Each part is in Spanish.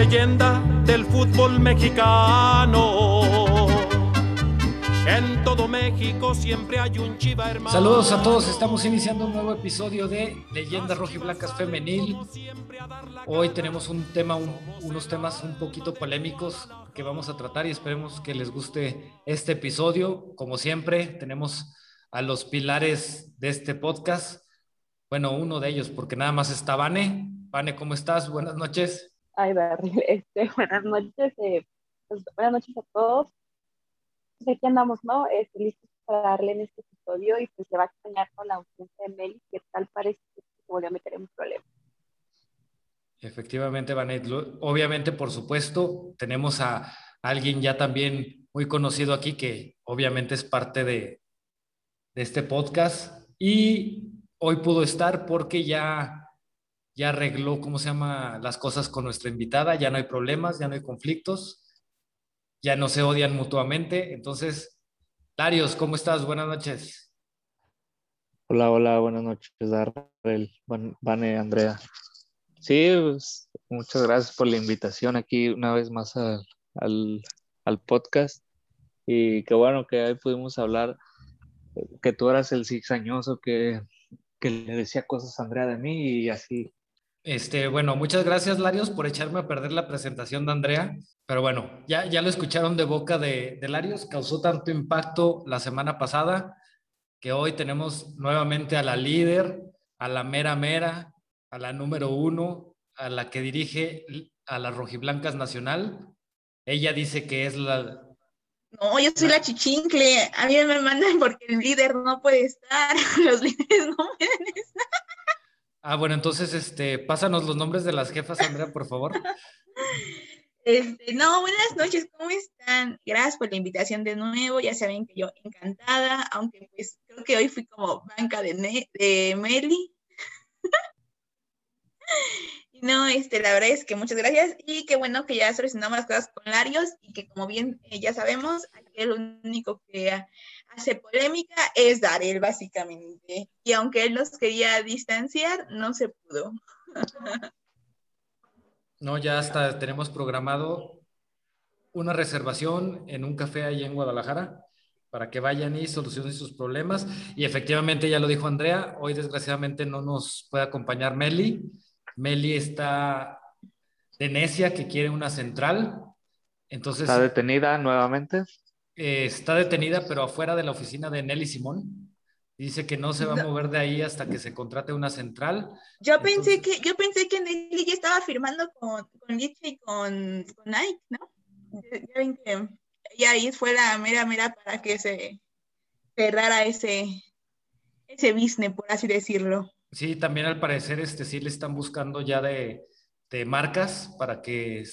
leyenda del fútbol mexicano. En todo México siempre hay un chiva hermano. Saludos a todos, estamos iniciando un nuevo episodio de Leyendas Rojiblancas Femenil. Hoy tenemos un tema, unos temas un poquito polémicos que vamos a tratar y esperemos que les guste este episodio. Como siempre, tenemos a los pilares de este podcast. Bueno, uno de ellos, porque nada más está Vane. Vane, ¿cómo estás? Buenas noches. Ay, este, buenas noches. Eh, pues, buenas noches a todos pues aquí andamos, ¿no? Este, listos para darle en este episodio y pues se va a extrañar con la ausencia de Meli, que tal parece que se volvió a meter en un problema. Efectivamente, Vanet. Obviamente, por supuesto, tenemos a alguien ya también muy conocido aquí que obviamente es parte de, de este podcast y hoy pudo estar porque ya, ya arregló, ¿cómo se llama?, las cosas con nuestra invitada, ya no hay problemas, ya no hay conflictos ya no se odian mutuamente. Entonces, Darius, ¿cómo estás? Buenas noches. Hola, hola, buenas noches, Darrell, Vane, Andrea. Sí, pues, muchas gracias por la invitación aquí una vez más al, podcast. Y qué bueno que ahí pudimos hablar, que tú eras el cizañoso que, que le decía cosas a Andrea de mí y así este, bueno, muchas gracias, Larios, por echarme a perder la presentación de Andrea. Pero bueno, ya, ya lo escucharon de boca de, de Larios. Causó tanto impacto la semana pasada que hoy tenemos nuevamente a la líder, a la mera mera, a la número uno, a la que dirige a las Rojiblancas Nacional. Ella dice que es la... No, yo soy la chichincle. A mí me mandan porque el líder no puede estar. Los líderes no pueden estar. Ah, bueno, entonces, este, pásanos los nombres de las jefas, Andrea, por favor. Este, no, buenas noches, ¿cómo están? Gracias por la invitación de nuevo, ya saben que yo encantada, aunque pues creo que hoy fui como banca de, de Meli. no, este, la verdad es que muchas gracias y qué bueno que ya solucionamos las cosas con Larios y que como bien eh, ya sabemos, aquí el único que hace polémica es Darel, básicamente. Y aunque él los quería distanciar, no se pudo. No, ya hasta tenemos programado una reservación en un café ahí en Guadalajara para que vayan y solucionen sus problemas. Y efectivamente, ya lo dijo Andrea, hoy desgraciadamente no nos puede acompañar Meli. Meli está de necia que quiere una central. Entonces, ¿Está detenida nuevamente? Eh, está detenida, pero afuera de la oficina de Nelly Simón. Dice que no se va a mover de ahí hasta que se contrate una central. Yo pensé que yo pensé que Nelly ya estaba firmando con, con y con, Nike, ¿no? Ya ven que ella ahí fue la mera mera para que se cerrara ese, ese business, por así decirlo. Sí, también al parecer este, sí le están buscando ya de, de marcas para que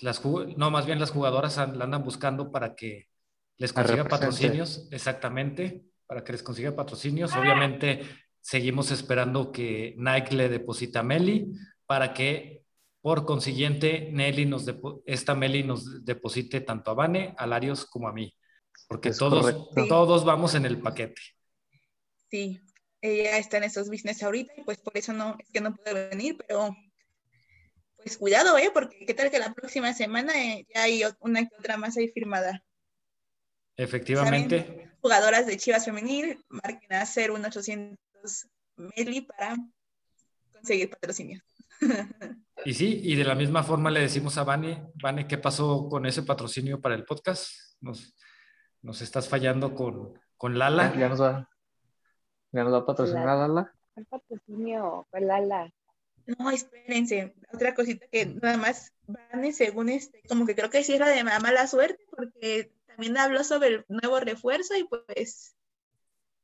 las no, más bien las jugadoras la andan buscando para que les consiga patrocinios, exactamente, para que les consiga patrocinios. Obviamente seguimos esperando que Nike le deposite a Meli para que por consiguiente Nelly nos esta Meli nos deposite tanto a Vane, a Larios como a mí, porque todos, todos vamos en el paquete. Sí, ella está en esos business ahorita y pues por eso no, es que no puede venir, pero pues cuidado, ¿eh? Porque qué tal que la próxima semana eh, ya hay una que otra más ahí firmada. Efectivamente. Jugadoras de Chivas Femenil, marquen a 01800 Meli para conseguir patrocinio. Y sí, y de la misma forma le decimos a Vane, Vane, ¿qué pasó con ese patrocinio para el podcast? Nos, nos estás fallando con, con Lala. Ya nos va, ya nos va a patrocinar Lala. El patrocinio con Lala. No, espérense, otra cosita que nada más Vane, según este, como que creo que sí era de mala suerte, porque también habló sobre el nuevo refuerzo y pues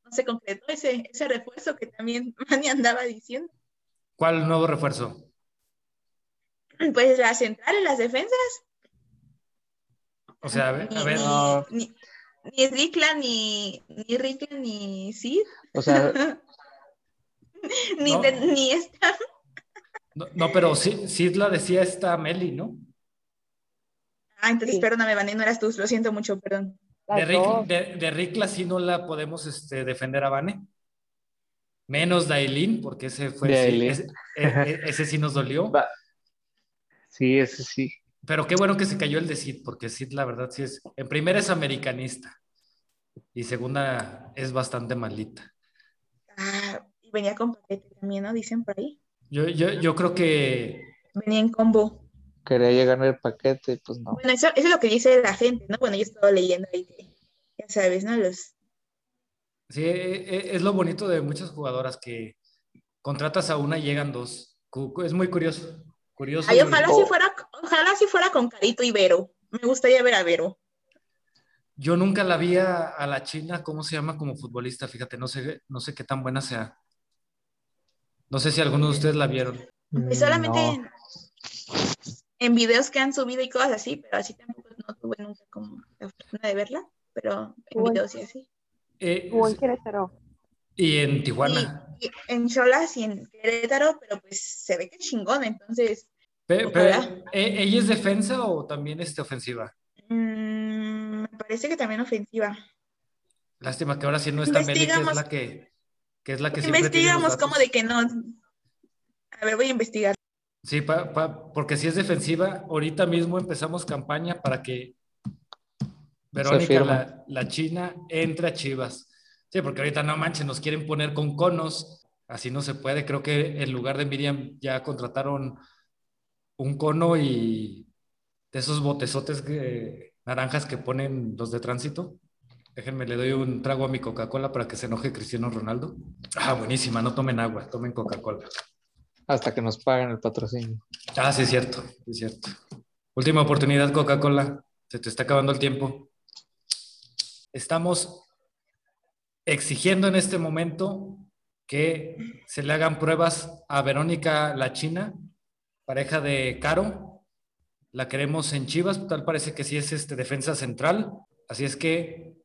no se concretó ese, ese refuerzo que también Vane andaba diciendo. ¿Cuál nuevo refuerzo? Pues las centrales, las defensas. O sea, a ver, a ver. Ni, ni, Ricla, ni, ni Ricla, ni Sid. O sea. ni, ni esta. No, pero sí, sí la decía esta Meli, ¿no? Ah, entonces perdóname, Vane, no eras tú, lo siento mucho, perdón. De, Rick, de, Ricla sí no la podemos este, defender a Vane. Menos de Aileen, porque ese fue e, e, ese, sí nos dolió. Sí, ese sí. Pero qué bueno que se cayó el de Sid, porque Sid, la verdad, sí es. En primera es americanista. Y segunda es bastante malita. Ah, y venía con paquete también, ¿no? Dicen por ahí. Yo, yo, yo creo que. Venía en combo. Quería llegar el paquete, pues no. Bueno, eso, eso es lo que dice la gente, ¿no? Bueno, yo estaba leyendo ahí que, ya sabes, ¿no? Los. Sí, e- e- es lo bonito de muchas jugadoras que contratas a una y llegan dos. Es muy curioso. Curioso. Ay, ojalá si fuera, ojalá si fuera con Carito y Vero. Me gustaría ver a Vero. Yo nunca la vi a, a la China, ¿cómo se llama como futbolista? Fíjate, no sé, no sé qué tan buena sea. No sé si alguno de ustedes la vieron. Pues solamente No. en, en videos que han subido y cosas así, pero así tampoco no tuve nunca como la fortuna de verla, pero en Uy. videos y así. Eh, en Querétaro. y en Tijuana. Y, y en Cholas y en Querétaro, pero pues se ve que es chingón, entonces Pe- pero. ¿e- ¿Ella es defensa o también este ofensiva? mm, me parece que también ofensiva. Lástima que ahora sí no está que es la que, que es la que Investigamos como de que no. A ver, voy a investigar. Sí, pa- pa- porque si es defensiva, ahorita mismo empezamos campaña para que Verónica, la, la china, entre a Chivas. Sí, porque ahorita no manches, nos quieren poner con conos, así no se puede. Creo que en lugar de Miriam ya contrataron un cono y de esos botezotes que- naranjas que ponen los de tránsito. Déjenme, le doy un trago a mi Coca-Cola para que se enoje Cristiano Ronaldo. Ah, buenísima, no tomen agua, tomen Coca-Cola. Hasta que nos paguen el patrocinio. Ah, sí, es cierto, es cierto. Última oportunidad, Coca-Cola. Se te está acabando el tiempo. Estamos exigiendo en este momento que se le hagan pruebas a Verónica La China, pareja de Caro. La queremos en Chivas, tal parece que sí es este defensa central. Así es que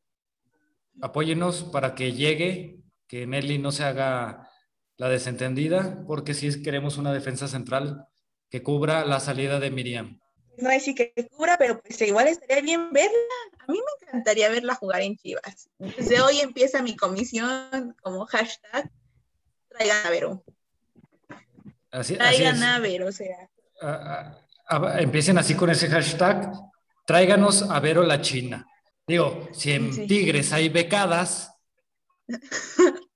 apóyenos para que llegue, que Nelly no se haga la desentendida, porque sí queremos una defensa central que cubra la salida de Miriam. No decir que cubra, pero pues igual estaría bien verla. A mí me encantaría verla jugar en Chivas. Desde hoy empieza mi comisión como hashtag traigan a Vero. Así, Traigan es. a Vero, o sea. Empiecen así con ese hashtag, tráiganos a Vero la China. Digo, si en Sí. Tigres hay becadas,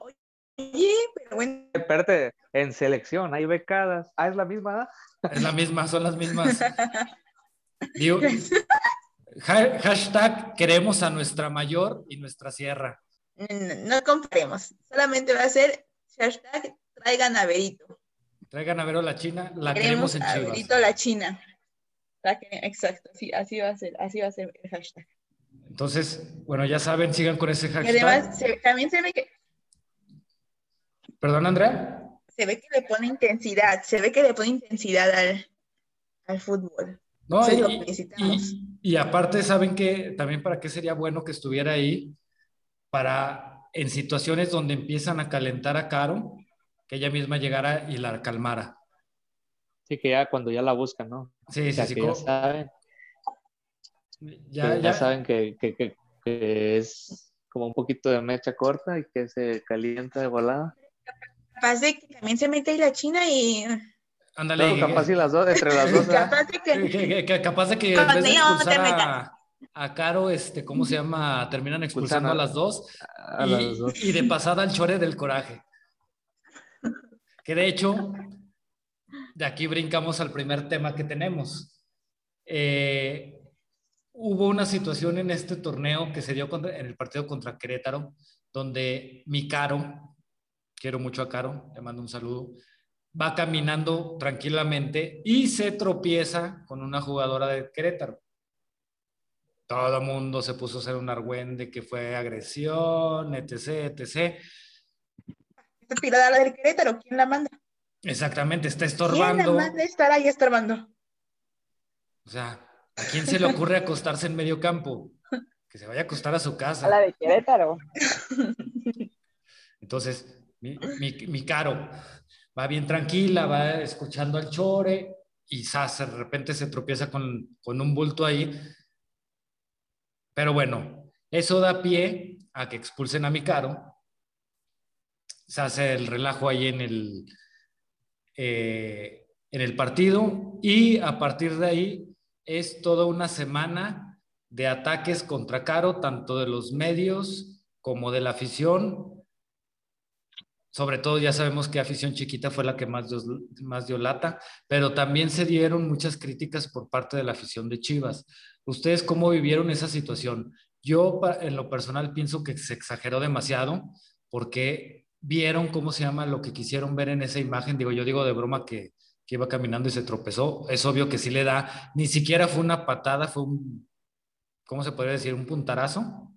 Oye, pero bueno, Espérate, en selección hay becadas. Ah, es la misma. es la misma, son las mismas. Digo, ha- hashtag queremos a nuestra mayor y nuestra sierra. no, no comparemos. Solamente va a ser hashtag traigan a Verito. Traigan a Vero la China, la Queremos queremos en a Chivas. Verito la China. La que- exacto, sí, así va a ser, así va a ser el hashtag. Entonces, bueno, ya saben, sigan con ese Y hashtag. además, se- también se ve que Perdón, Andrea. se ve que le pone intensidad, se ve que le pone intensidad al, al fútbol. No, Eso es y, lo que necesitamos. y- y aparte, ¿saben que También para qué sería bueno que estuviera ahí, para en situaciones donde empiezan a calentar a Caro, que ella misma llegara y la calmara. Sí, que ya cuando ya la buscan, ¿no? Sí, O sea, sí, sí. que ya co- saben, ya, que ya saben que, que- que- que es como un poquito de mecha corta y que se calienta de volada. Capaz de que también se mete ahí la China y Ándale, Luego, capaz y las dos, entre las dos. capaz de que- capaz de que en vez de expulsar a, a Caro, este, ¿cómo se llama? Terminan expulsando a a- las dos. A y, las dos. y de pasada al chore del coraje. Que de hecho, de aquí brincamos al primer tema que tenemos. Eh, hubo una situación en este torneo que se dio contra- en el partido contra Querétaro, donde mi Caro, quiero mucho a Caro, le mando un saludo, va caminando tranquilamente y se tropieza con una jugadora de Querétaro. Todo el mundo se puso a hacer un argüende que fue agresión, etc, etc. esta tirada del Querétaro, ¿quién la manda? Exactamente, está ¿Quién la estorbando. manda estar ahí estorbando? O sea, ¿a quién se le ocurre acostarse en medio campo? Que se vaya a acostar a su A la casa. de Querétaro. Entonces, mi, mi- mi caro va bien tranquila, va escuchando al chore y zas, de repente se tropieza con, con un bulto ahí. Pero bueno, eso da pie a que expulsen a mi caro. Se hace el relajo ahí en el, eh, en el partido y a partir de ahí es toda una semana de ataques contra Caro, tanto de los medios como de la afición. Sobre todo ya sabemos que afición chiquita fue la que más dio, más dio lata, pero también se dieron muchas críticas por parte de la afición de Chivas. ¿Ustedes cómo vivieron esa situación? Yo en lo personal pienso que se exageró demasiado porque vieron cómo se llama lo que quisieron ver en esa imagen. Digo, yo digo de broma que, que iba caminando y se tropezó. Es obvio que sí le da, ni siquiera fue una patada, fue un, ¿cómo se podría decir? Un puntarazo.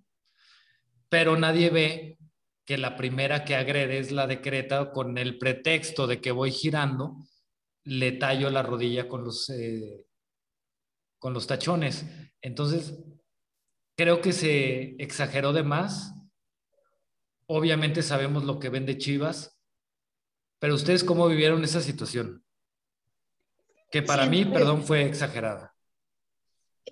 Pero nadie ve que la primera que agrede es la de Creta con el pretexto de que voy girando, le tallo la rodilla con los, eh, con los tachones. Entonces, creo que se exageró de más. Obviamente sabemos lo que vende Chivas, pero ustedes cómo vivieron esa situación? Que para mí, perdón, fue exagerada.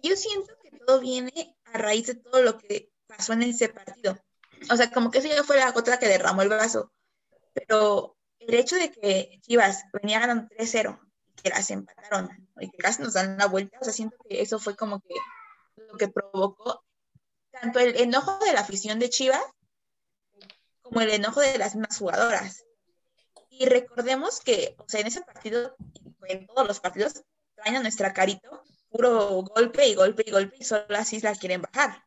Yo siento que todo viene a raíz de todo lo que pasó en ese partido. O sea, como que eso ya fue la gota que derramó el vaso. Pero el hecho de que Chivas venía ganando 3-0 y que las empataron y que casi nos dan la vuelta, o sea, siento que eso fue como que lo que provocó tanto el enojo de la afición de Chivas como el enojo de las mismas jugadoras. Y recordemos que, o sea, en ese partido, en todos los partidos, traen a nuestra carito puro golpe y golpe y golpe y solo así la quieren bajar.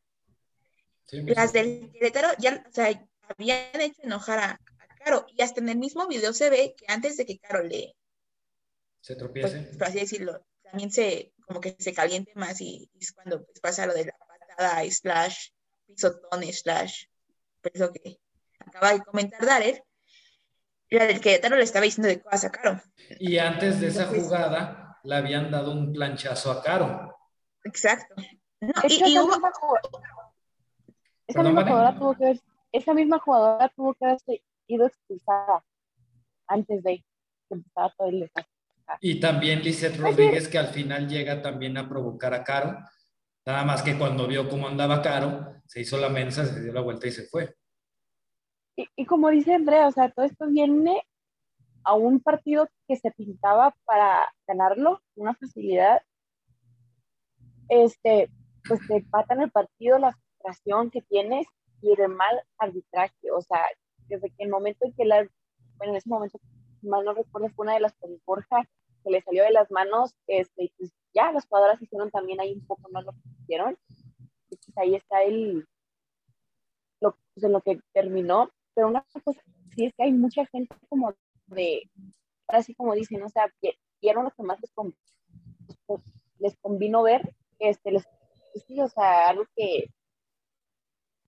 las del Querétaro ya, o sea, habían hecho enojar a, Caro y hasta en el mismo video se ve que antes de que Caro le... Se tropiece. Pues, por así decirlo, también se, como que se caliente más y, es cuando pues, pasa lo de la patada slash pisotón slash, pues eso que acaba de comentar Darel, la del Querétaro le estaba diciendo de cosas a Caro. Y antes de esa jugada le habían dado un planchazo a Caro. Exacto. esa, misma jugadora, tuvo que esa misma jugadora tuvo que haber ido expulsada antes de que empezara todo el desastre. Y también Lizeth Rodríguez, que al final llega también a provocar a Caro. Nada más que cuando vio cómo andaba Caro, se hizo la mensa, se dio la vuelta y se fue. Y, como dice Andrea, o sea, todo esto viene a un partido que se pintaba para ganarlo, una facilidad. Este, pues te empatan el partido, la frustración que tienes y el mal arbitraje. O sea, desde que el momento en que la, bueno, en ese momento, mal no recuerdo, fue una de las con Borja que le salió de las manos, este, pues ya las jugadoras hicieron también ahí un poco más lo que hicieron. Y pues ahí está el, lo, pues, en lo que terminó pero una cosa sí es que hay mucha gente como de, así como dicen, o sea, vieron lo que más les, pues, les convino ver, este, les, pues sí, o sea, algo que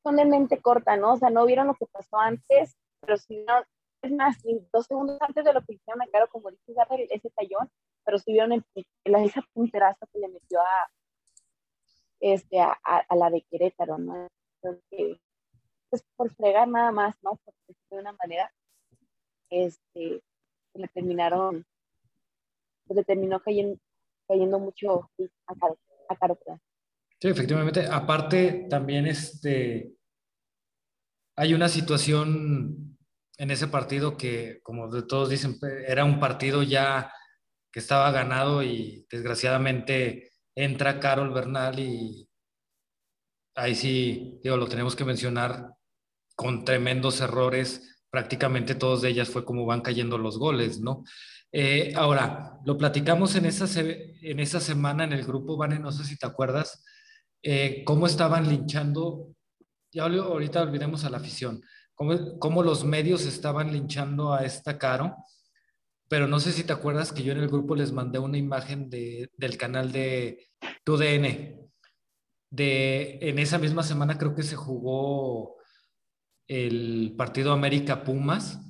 son de mente corta, ¿no? O sea, no vieron lo que pasó antes, pero si no, es más, dos segundos antes de lo que hicieron a Caro, como dice ese tallón, pero sí vieron el, esa punteraza que le metió a, este, a, a, la de Querétaro, ¿no? Pues, por fregar nada más, ¿no? Porque de una manera, este, le terminaron, pues le terminó cayendo, cayendo mucho a Caro, a Caro Sí, efectivamente. Aparte, también este, hay una situación en ese partido que, como de todos dicen, era un partido ya que estaba ganado y desgraciadamente entra Carol Bernal y ahí sí, digo, lo tenemos que mencionar, con tremendos errores, prácticamente todos de ellas fue como van cayendo los goles, ¿no? Eh, ahora, lo platicamos en esa, en esa semana en el grupo, Vane, no sé si te acuerdas, eh, cómo estaban linchando, ya ahorita olvidemos a la afición, cómo, cómo los medios estaban linchando a esta Caro, pero no sé si te acuerdas que yo en el grupo les mandé una imagen de, del canal de TUDN. De, en esa misma semana creo que se jugó el partido América Pumas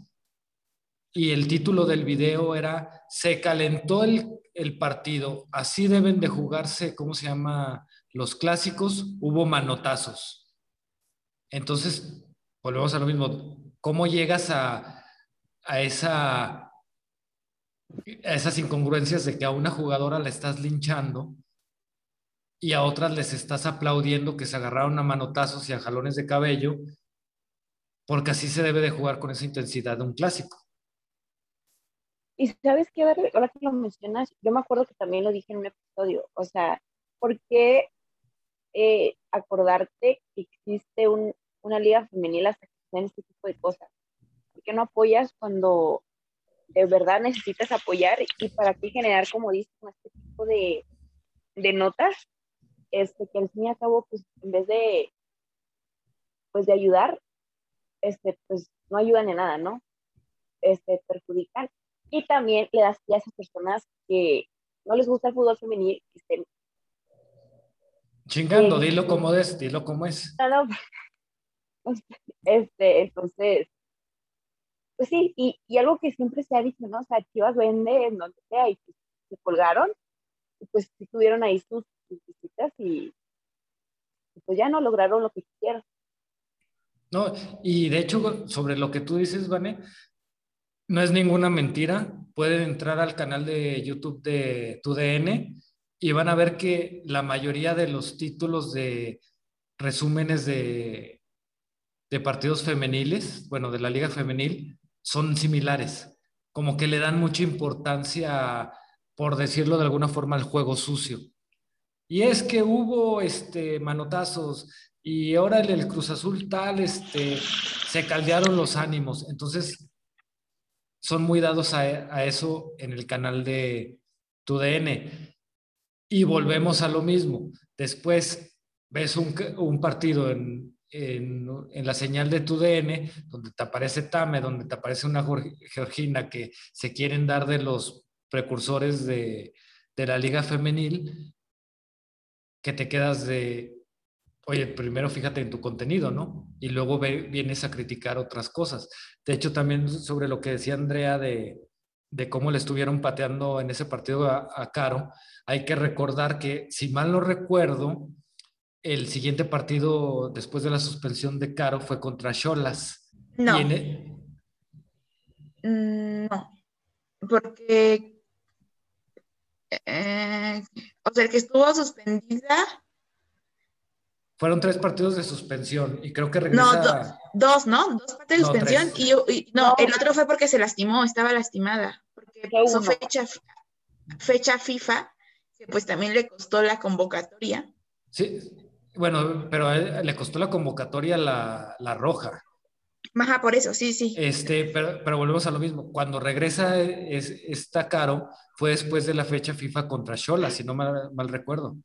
y el título del video era Se calentó el, el, partido, así deben de jugarse, ¿cómo se llama? Los clásicos, hubo manotazos. Entonces, volvemos a lo mismo, ¿cómo llegas a, a, esa, a esas incongruencias de que a una jugadora la estás linchando y a otras les estás aplaudiendo que se agarraron a manotazos y a jalones de cabello porque así se debe de jugar con esa intensidad de un clásico. Y sabes qué, ahora que lo mencionas, yo me acuerdo que también lo dije en un episodio, o sea, ¿por qué eh, acordarte que existe un, una liga femenil hasta que sean este tipo de cosas? ¿Por qué no apoyas cuando de verdad necesitas apoyar y para qué generar, como dices, este tipo de, de notas? Este, que al fin y al cabo, pues en vez de, pues de ayudar, este, pues no ayudan en nada, ¿no? Este, perjudican. Y también le das a esas personas que no les gusta el fútbol femenil, estén Chingando, dilo como es, dilo como es. Este, entonces, pues sí, y, y, algo que siempre se ha dicho, ¿no? O sea, Chivas vende en donde sea y pues, se colgaron, y pues sí tuvieron ahí sus, visitas y, pues ya no lograron lo que quisieron. No, y de hecho, sobre lo que tú dices, Vane, no es ninguna mentira. Pueden entrar al canal de YouTube de TUDN y van a ver que la mayoría de los títulos de resúmenes de, de partidos femeniles, bueno, de la liga femenil, son similares, como que le dan mucha importancia, por decirlo de alguna forma, al juego sucio. Y es que hubo este, manotazos y ahora el, Cruz Azul tal, este, se caldearon los ánimos. Entonces, son muy dados a, eso en el canal de TUDN. Y volvemos a lo mismo. Después ves un, partido en, en, la señal de tu DN, donde te aparece Tame, donde te aparece una Georgina que se quieren dar de los precursores de, de la liga femenil, que te quedas de, oye, primero fíjate en tu contenido, ¿no? Y luego ve, vienes a criticar otras cosas. De hecho, también sobre lo que decía Andrea de, de cómo le estuvieron pateando en ese partido a, a, Caro, hay que recordar que, si mal no recuerdo, el siguiente partido después de la suspensión de Caro fue contra Cholas. No. El... Mm, no, porque, eh, o sea, el que estuvo suspendida. Fueron tres partidos de suspensión y creo que regresa. No, do, dos, ¿no? Dos partidos de no, suspensión y, y, no, no, el otro fue porque se lastimó, estaba lastimada, porque puso fecha, fecha FIFA que pues también le costó la convocatoria. Sí, bueno, pero a él le costó la convocatoria la, la roja. Ajá, por eso, sí, sí. Este, pero, pero volvemos a lo mismo. Cuando regresa es, está caro, fue después de la fecha FIFA contra Cholas, si no mal, mal recuerdo.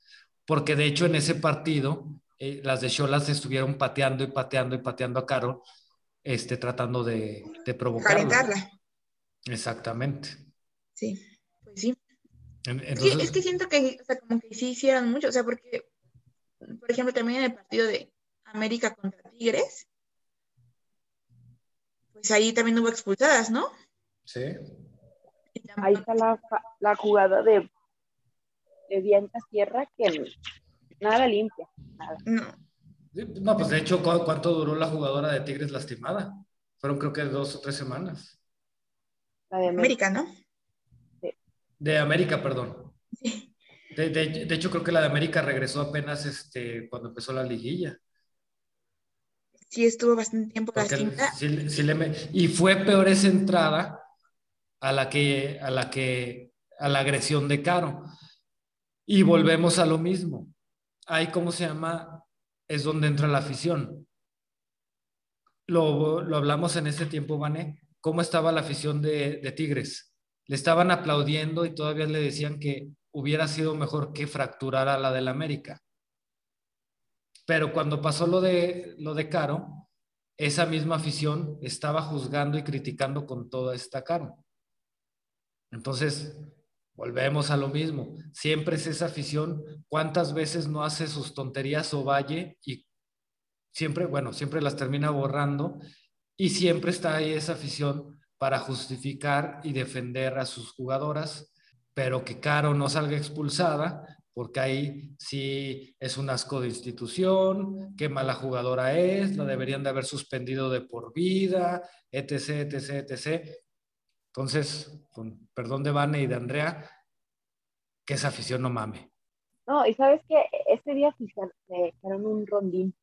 Porque de hecho en ese partido, eh, las de Cholas estuvieron pateando y pateando y pateando a Caro, este, tratando de, de provocarla. Calentarla. Exactamente. Sí, pues sí. Entonces, sí, es que siento que, o sea, como que sí hicieron mucho, o sea, porque, por ejemplo, también en el partido de América contra Tigres, pues ahí también hubo expulsadas, ¿no? Sí. Ahí está la, la jugada de, de Bianca Sierra que nada limpia, nada. No. No, pues de hecho, ¿cuánto duró la jugadora de Tigres lastimada? Fueron creo que dos o tres semanas. La de América, América ¿no? De América, perdón. Sí. De, de, de, hecho, creo que la de América regresó apenas este, cuando empezó la liguilla. Sí, estuvo bastante tiempo la cinta. Sí, sí le, y fue peor esa entrada a la que, a la que, a la agresión de Caro. Y volvemos a lo mismo. Ahí, ¿cómo se llama? Es donde entra la afición. Lo, lo hablamos en ese tiempo, Vané. ¿Cómo estaba la afición de, de Tigres? le estaban aplaudiendo y todavía le decían que hubiera sido mejor que fracturara la del América. Pero cuando pasó lo de, lo de Caro, esa misma afición estaba juzgando y criticando con toda esta Caro. Entonces, volvemos a lo mismo. Siempre es esa afición. ¿Cuántas veces no hace sus tonterías o valle y siempre, bueno, siempre las termina borrando y siempre está ahí esa afición para justificar y defender a sus jugadoras, pero que Caro no salga expulsada, porque ahí sí es un asco de institución, qué mala jugadora es, la deberían de haber suspendido de por vida, etc., etc., etc. Entonces, con perdón de Vane y de Andrea, que esa afición no mame. No, y sabes que ese día fijaron un rondín,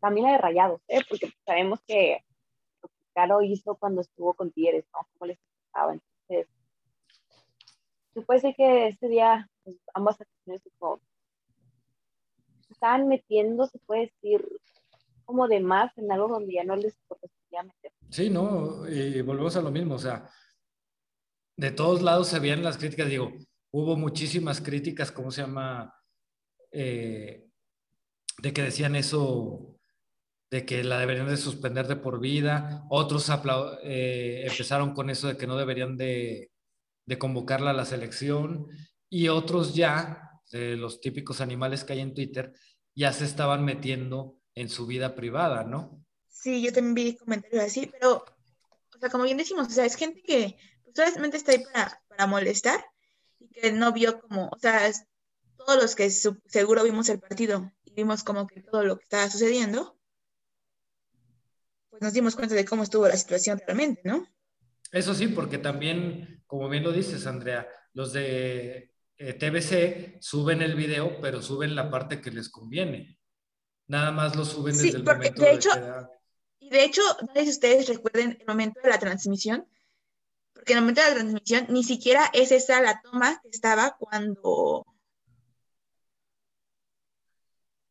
también la de rayados, ¿eh? porque sabemos que Caro hizo cuando estuvo con Tigres, ¿no? Cómo les estaba. Entonces, ser que este día pues, ambas acciones estaban metiendo, se puede decir, como de más en algo donde ya no les correspondía meter. Sí, no, y volvemos a lo mismo, o sea, de todos lados se veían las críticas, digo, hubo muchísimas críticas, ¿cómo se llama? Eh, de que decían eso, de que la deberían de suspender de por vida, otros eh, empezaron con eso de que no deberían de, de convocarla a la selección, y otros ya, de los típicos animales que hay en Twitter, ya se estaban metiendo en su vida privada, ¿no? Sí, yo también vi comentarios así, pero, o sea, como bien decimos, o sea, es gente que pues, solamente está ahí para, para molestar y que no vio como, o sea, todos los que seguro vimos el partido y vimos como que todo lo que estaba sucediendo, pues nos dimos cuenta de cómo estuvo la situación realmente, ¿no? Eso sí, porque también, como bien lo dices, Andrea, los de eh, TBC suben el video, pero suben la parte que les conviene. Nada más lo suben desde el momento de, hecho, Y de hecho, no sé si ustedes recuerden el momento de la transmisión, porque en el momento de la transmisión ni siquiera es esa la toma que estaba cuando...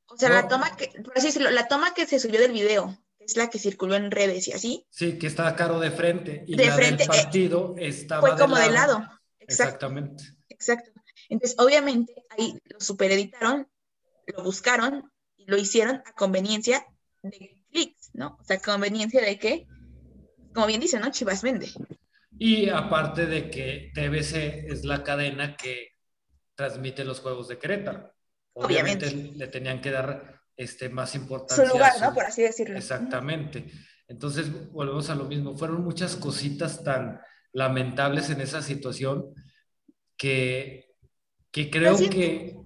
O sea, la toma que, por así decirlo, la toma que se subió del video, que es la que circuló en redes y así. Sí, que estaba caro de frente. Y la del eh, partido estaba Fue como de lado. Exactamente. Exacto. Entonces, obviamente, ahí lo supereditaron, lo buscaron y lo hicieron a conveniencia de clics, ¿no? O sea, conveniencia de que, como bien dice, ¿no? Chivas vende. Y aparte de que TBC es la cadena que transmite los juegos de Querétaro. Obviamente, le tenían que dar este, más importancia. Su lugar, ¿no? Por así decirlo. Exactamente. Entonces, volvemos a lo mismo. Fueron muchas cositas tan lamentables en esa situación que que creo que...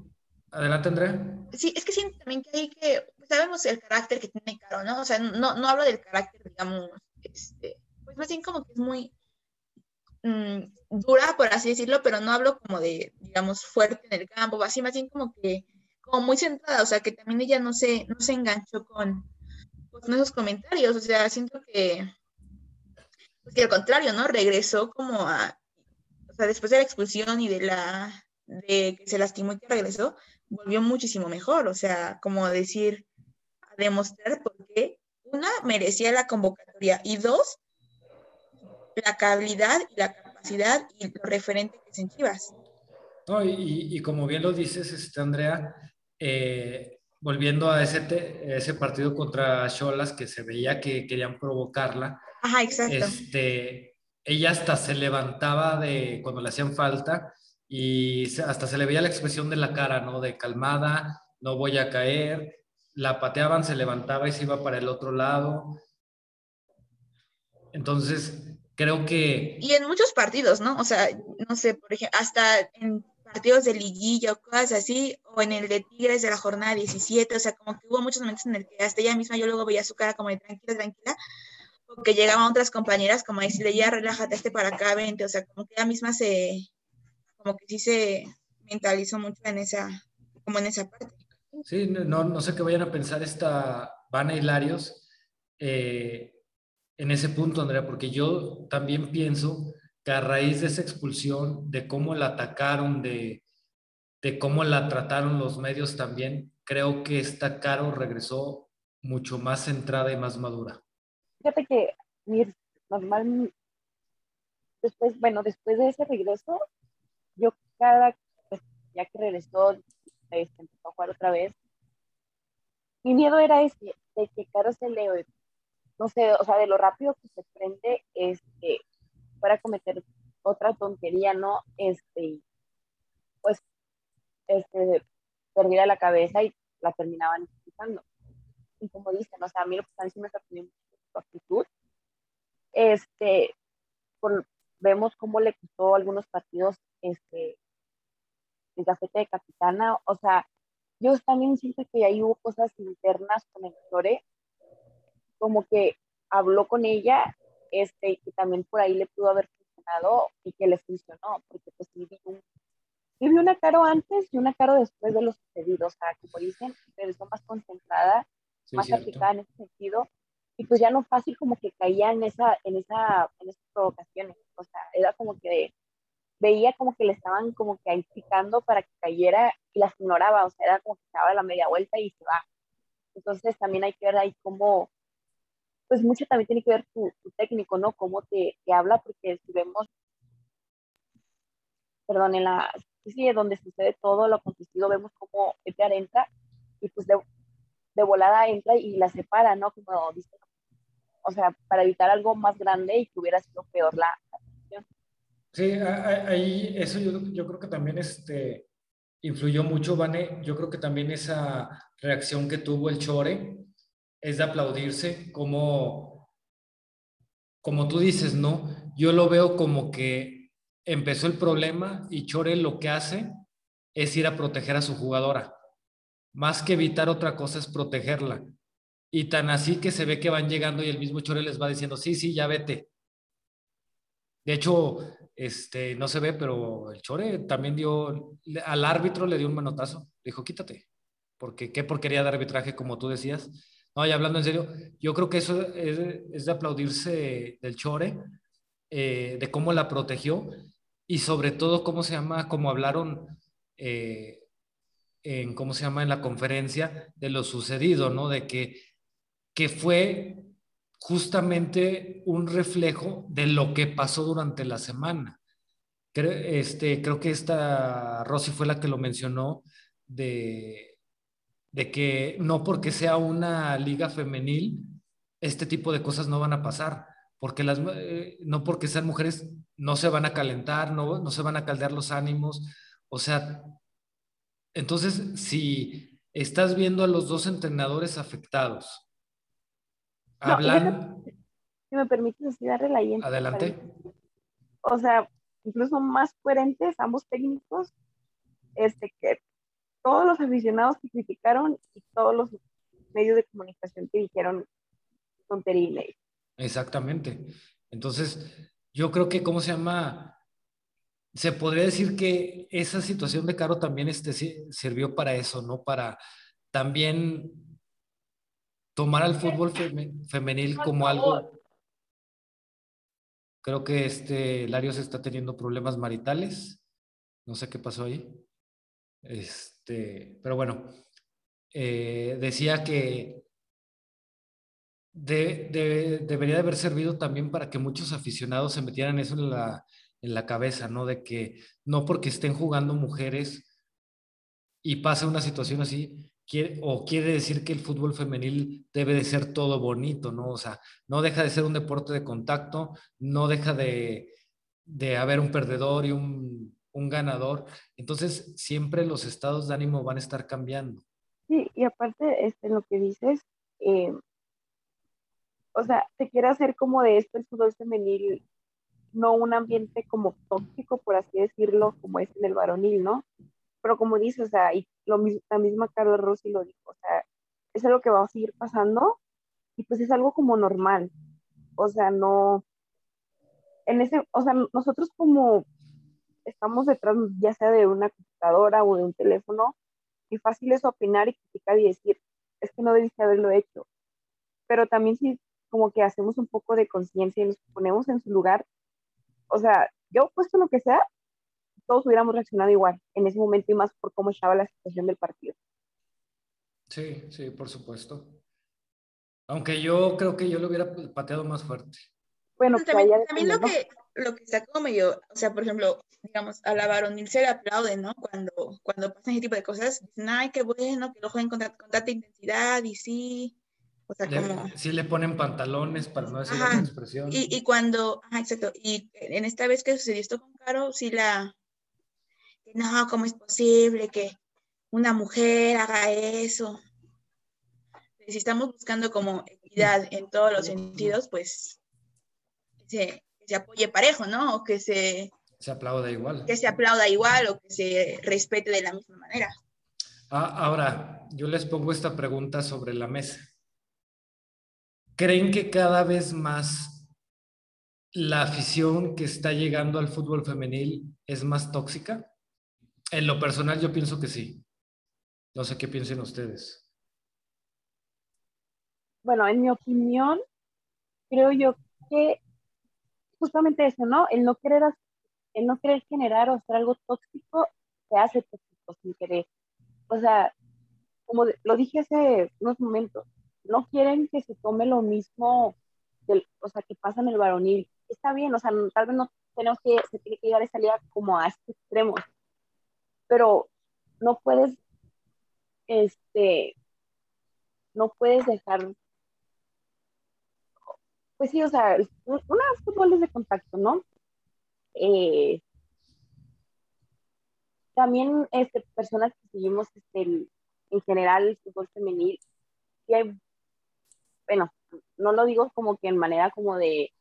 Adelante, Andrea. Sí, es que siento también que hay que... Pues, sabemos el carácter que tiene Caro, ¿no? O sea, no, no hablo del carácter, digamos, este, pues más bien como que es muy mm, dura, por así decirlo, pero no hablo como de, digamos, fuerte en el campo, así más bien como que, como muy centrada, o sea, que también ella no se, no se enganchó con, con esos comentarios, o sea, siento que, pues que al contrario, ¿no? Regresó como a, o sea, después de la expulsión y de la de que se lastimó y que regresó, volvió muchísimo mejor. O sea, como decir, a demostrar por qué, una, merecía la convocatoria y dos, la calidad y la capacidad y lo referente que es en Chivas. No, y, como bien lo dices, este, Andrea, eh, volviendo a ese, ese partido contra Cholas, que se veía que querían provocarla. Ajá, exacto. Este, ella hasta se levantaba de cuando le hacían falta y hasta se le veía la expresión de la cara, ¿no? De calmada, no voy a caer, la pateaban, se levantaba y se iba para el otro lado. Entonces, creo que... Y en muchos partidos, ¿no? O sea, no sé, por ejemplo, hasta en partidos de liguilla o cosas así, o en el de Tigres de la jornada 17, o sea, como que hubo muchos momentos en el que hasta ella misma yo luego veía su cara como de tranquila, tranquila, porque llegaban otras compañeras como a decirle, ya relájate, este para acá, vente, o sea, como que ella misma se, como que sí se mentalizó mucho en esa, como en esa parte. Sí, no, no sé qué vayan a pensar esta Vana Hilarios eh, en ese punto, Andrea, porque yo también pienso que a raíz de esa expulsión, de cómo la atacaron, de, de cómo la trataron los medios también, creo que esta Caro regresó mucho más centrada y más madura. Fíjate que, normal, después, bueno, después de ese regreso, yo cada, pues, ya que regresó, este, empezó a jugar otra vez, mi miedo era ese, de que Caro se le, no sé, o sea, de lo rápido que se prende, este, fuera a cometer otra tontería, ¿no? Este, pues, este, perdiera la cabeza y la terminaban explicando. Y como dicen, o sea, a mí lo que están me sorprendió mucho su actitud. Este, por, vemos cómo le quitó algunos partidos este, el gafete de capitana, o sea, yo también siento que ahí hubo cosas internas con el Tore, como que habló con ella, este, y que también por ahí le pudo haber funcionado y que le funcionó, porque pues sí vi, un, una caro antes y una caro después de los sucedido, o sea, como dicen, regresó más concentrada, más aplicada en ese sentido, y pues ya no fácil como que caía en esa, en esa, en esas provocaciones, o sea, era como que veía como que le estaban como que ahí picando para que cayera y las ignoraba, o sea, era como que se daba la media vuelta y se va. Entonces también hay que ver ahí cómo, pues mucho también tiene que ver tu, técnico, ¿no? Cómo te, te, habla, porque si vemos, perdón, en la, sí, donde sucede todo lo acontecido, vemos cómo Edgar entra y pues de, de volada entra y la separa, ¿no? Como dice, o sea, para evitar algo más grande y que hubiera sido peor la, situación. Sí, ahí eso yo, yo, creo que también este, influyó mucho, Vane. Yo creo que también esa reacción que tuvo el Chore es de aplaudirse, como, como tú dices, ¿no? Yo lo veo como que empezó el problema y Chore lo que hace es ir a proteger a su jugadora. Más que evitar otra cosa es protegerla. Y tan así que se ve que van llegando y el mismo Chore les va diciendo, sí, sí, ya vete. De hecho, este, no se ve, pero el Chore también dio, al árbitro le dio un manotazo. Dijo, quítate. Porque qué porquería de arbitraje, como tú decías. No, y hablando en serio, yo creo que eso es, de aplaudirse del Chore, eh, de cómo la protegió y sobre todo cómo se llama, como hablaron eh, en, ¿cómo se llama?, en la conferencia de lo sucedido, ¿no? De que, que fue justamente un reflejo de lo que pasó durante la semana. Este, creo que esta Rosy fue la que lo mencionó de, de que no porque sea una liga femenil, este tipo de cosas no van a pasar, porque las, eh, no porque sean mujeres no se van a calentar, no, no se van a caldear los ánimos, o sea, entonces si estás viendo a los dos entrenadores afectados, hablan... Si me permites así darle la Adelante. O sea, incluso más coherentes ambos técnicos, este, que todos los aficionados que criticaron y todos los medios de comunicación que dijeron tontería Exactamente. Entonces, yo creo que, ¿cómo se llama? Se podría decir que esa situación de Caro también este, sirvió para eso, ¿no? Para también tomar al fútbol femenil como algo. Creo que este Larios está teniendo problemas maritales. No sé qué pasó ahí. Este, pero bueno, eh, decía que debería de haber servido también para que muchos aficionados se metieran eso en la, en la cabeza, ¿no? De que no porque estén jugando mujeres y pasa una situación así, o quiere decir que el fútbol femenil debe de ser todo bonito, ¿no? O sea, no deja de ser un deporte de contacto, no deja de, de haber un perdedor y un, un, ganador. Entonces, siempre los estados de ánimo van a estar cambiando. Sí, y aparte, este, lo que dices, eh, o sea, se quiere hacer como de esto el fútbol femenil, no un ambiente como tóxico, por así decirlo, como es en el varonil, ¿no? pero como dices, o sea, y lo la misma Carlos Rossi lo dijo, o sea, es algo que va a seguir pasando y pues es algo como normal, o sea, no, en ese, o sea, nosotros como estamos detrás ya sea de una computadora o de un teléfono, y fácil es opinar y criticar y decir, es que no debiste haberlo hecho, pero también si como que hacemos un poco de conciencia y nos ponemos en su lugar, o sea, yo puesto lo que sea, todos hubiéramos reaccionado igual en ese momento y más por cómo estaba la situación del partido. Sí, sí, por supuesto. Aunque yo creo que yo lo hubiera pateado más fuerte. Bueno, pues también, también lo, que, lo que está como medio, o sea, por ejemplo, digamos, a la varonil se le aplaude, ¿no? Cuando, cuando pasan ese tipo de cosas, dicen, ay, qué bueno, que lo jueguen con, con tanta intensidad y sí. O sea, como... Sí le ponen pantalones para no decir la expresión. Y, y cuando, ajá, exacto, y en esta vez que sucedió esto con Caro, sí la, no, ¿cómo es posible que una mujer haga eso? Si estamos buscando como equidad en todos los sentidos, pues que se, apoye parejo, ¿no? O que se... Se aplauda igual. Que se aplauda igual o que se respete de la misma manera. Ah, ahora, yo les pongo esta pregunta sobre la mesa. ¿Creen que cada vez más la afición que está llegando al fútbol femenil es más tóxica? En lo personal yo pienso que sí. No sé qué piensen ustedes. Bueno, en mi opinión, creo yo que justamente eso, ¿no? El no querer el no querer generar o hacer algo tóxico se hace tóxico sin querer. O sea, como lo dije hace unos momentos, no quieren que se tome lo mismo, del, o sea, que pasa en el varonil. Está bien, o sea, tal vez no tenemos que, se tiene que llegar a salir como a este extremo, pero no puedes, este, no puedes dejar, pues sí, o sea, una fútbol de contacto, ¿no? Eh, también este, personas que seguimos este, en general el fútbol femenil, y hay, bueno, no lo digo como que en manera como de,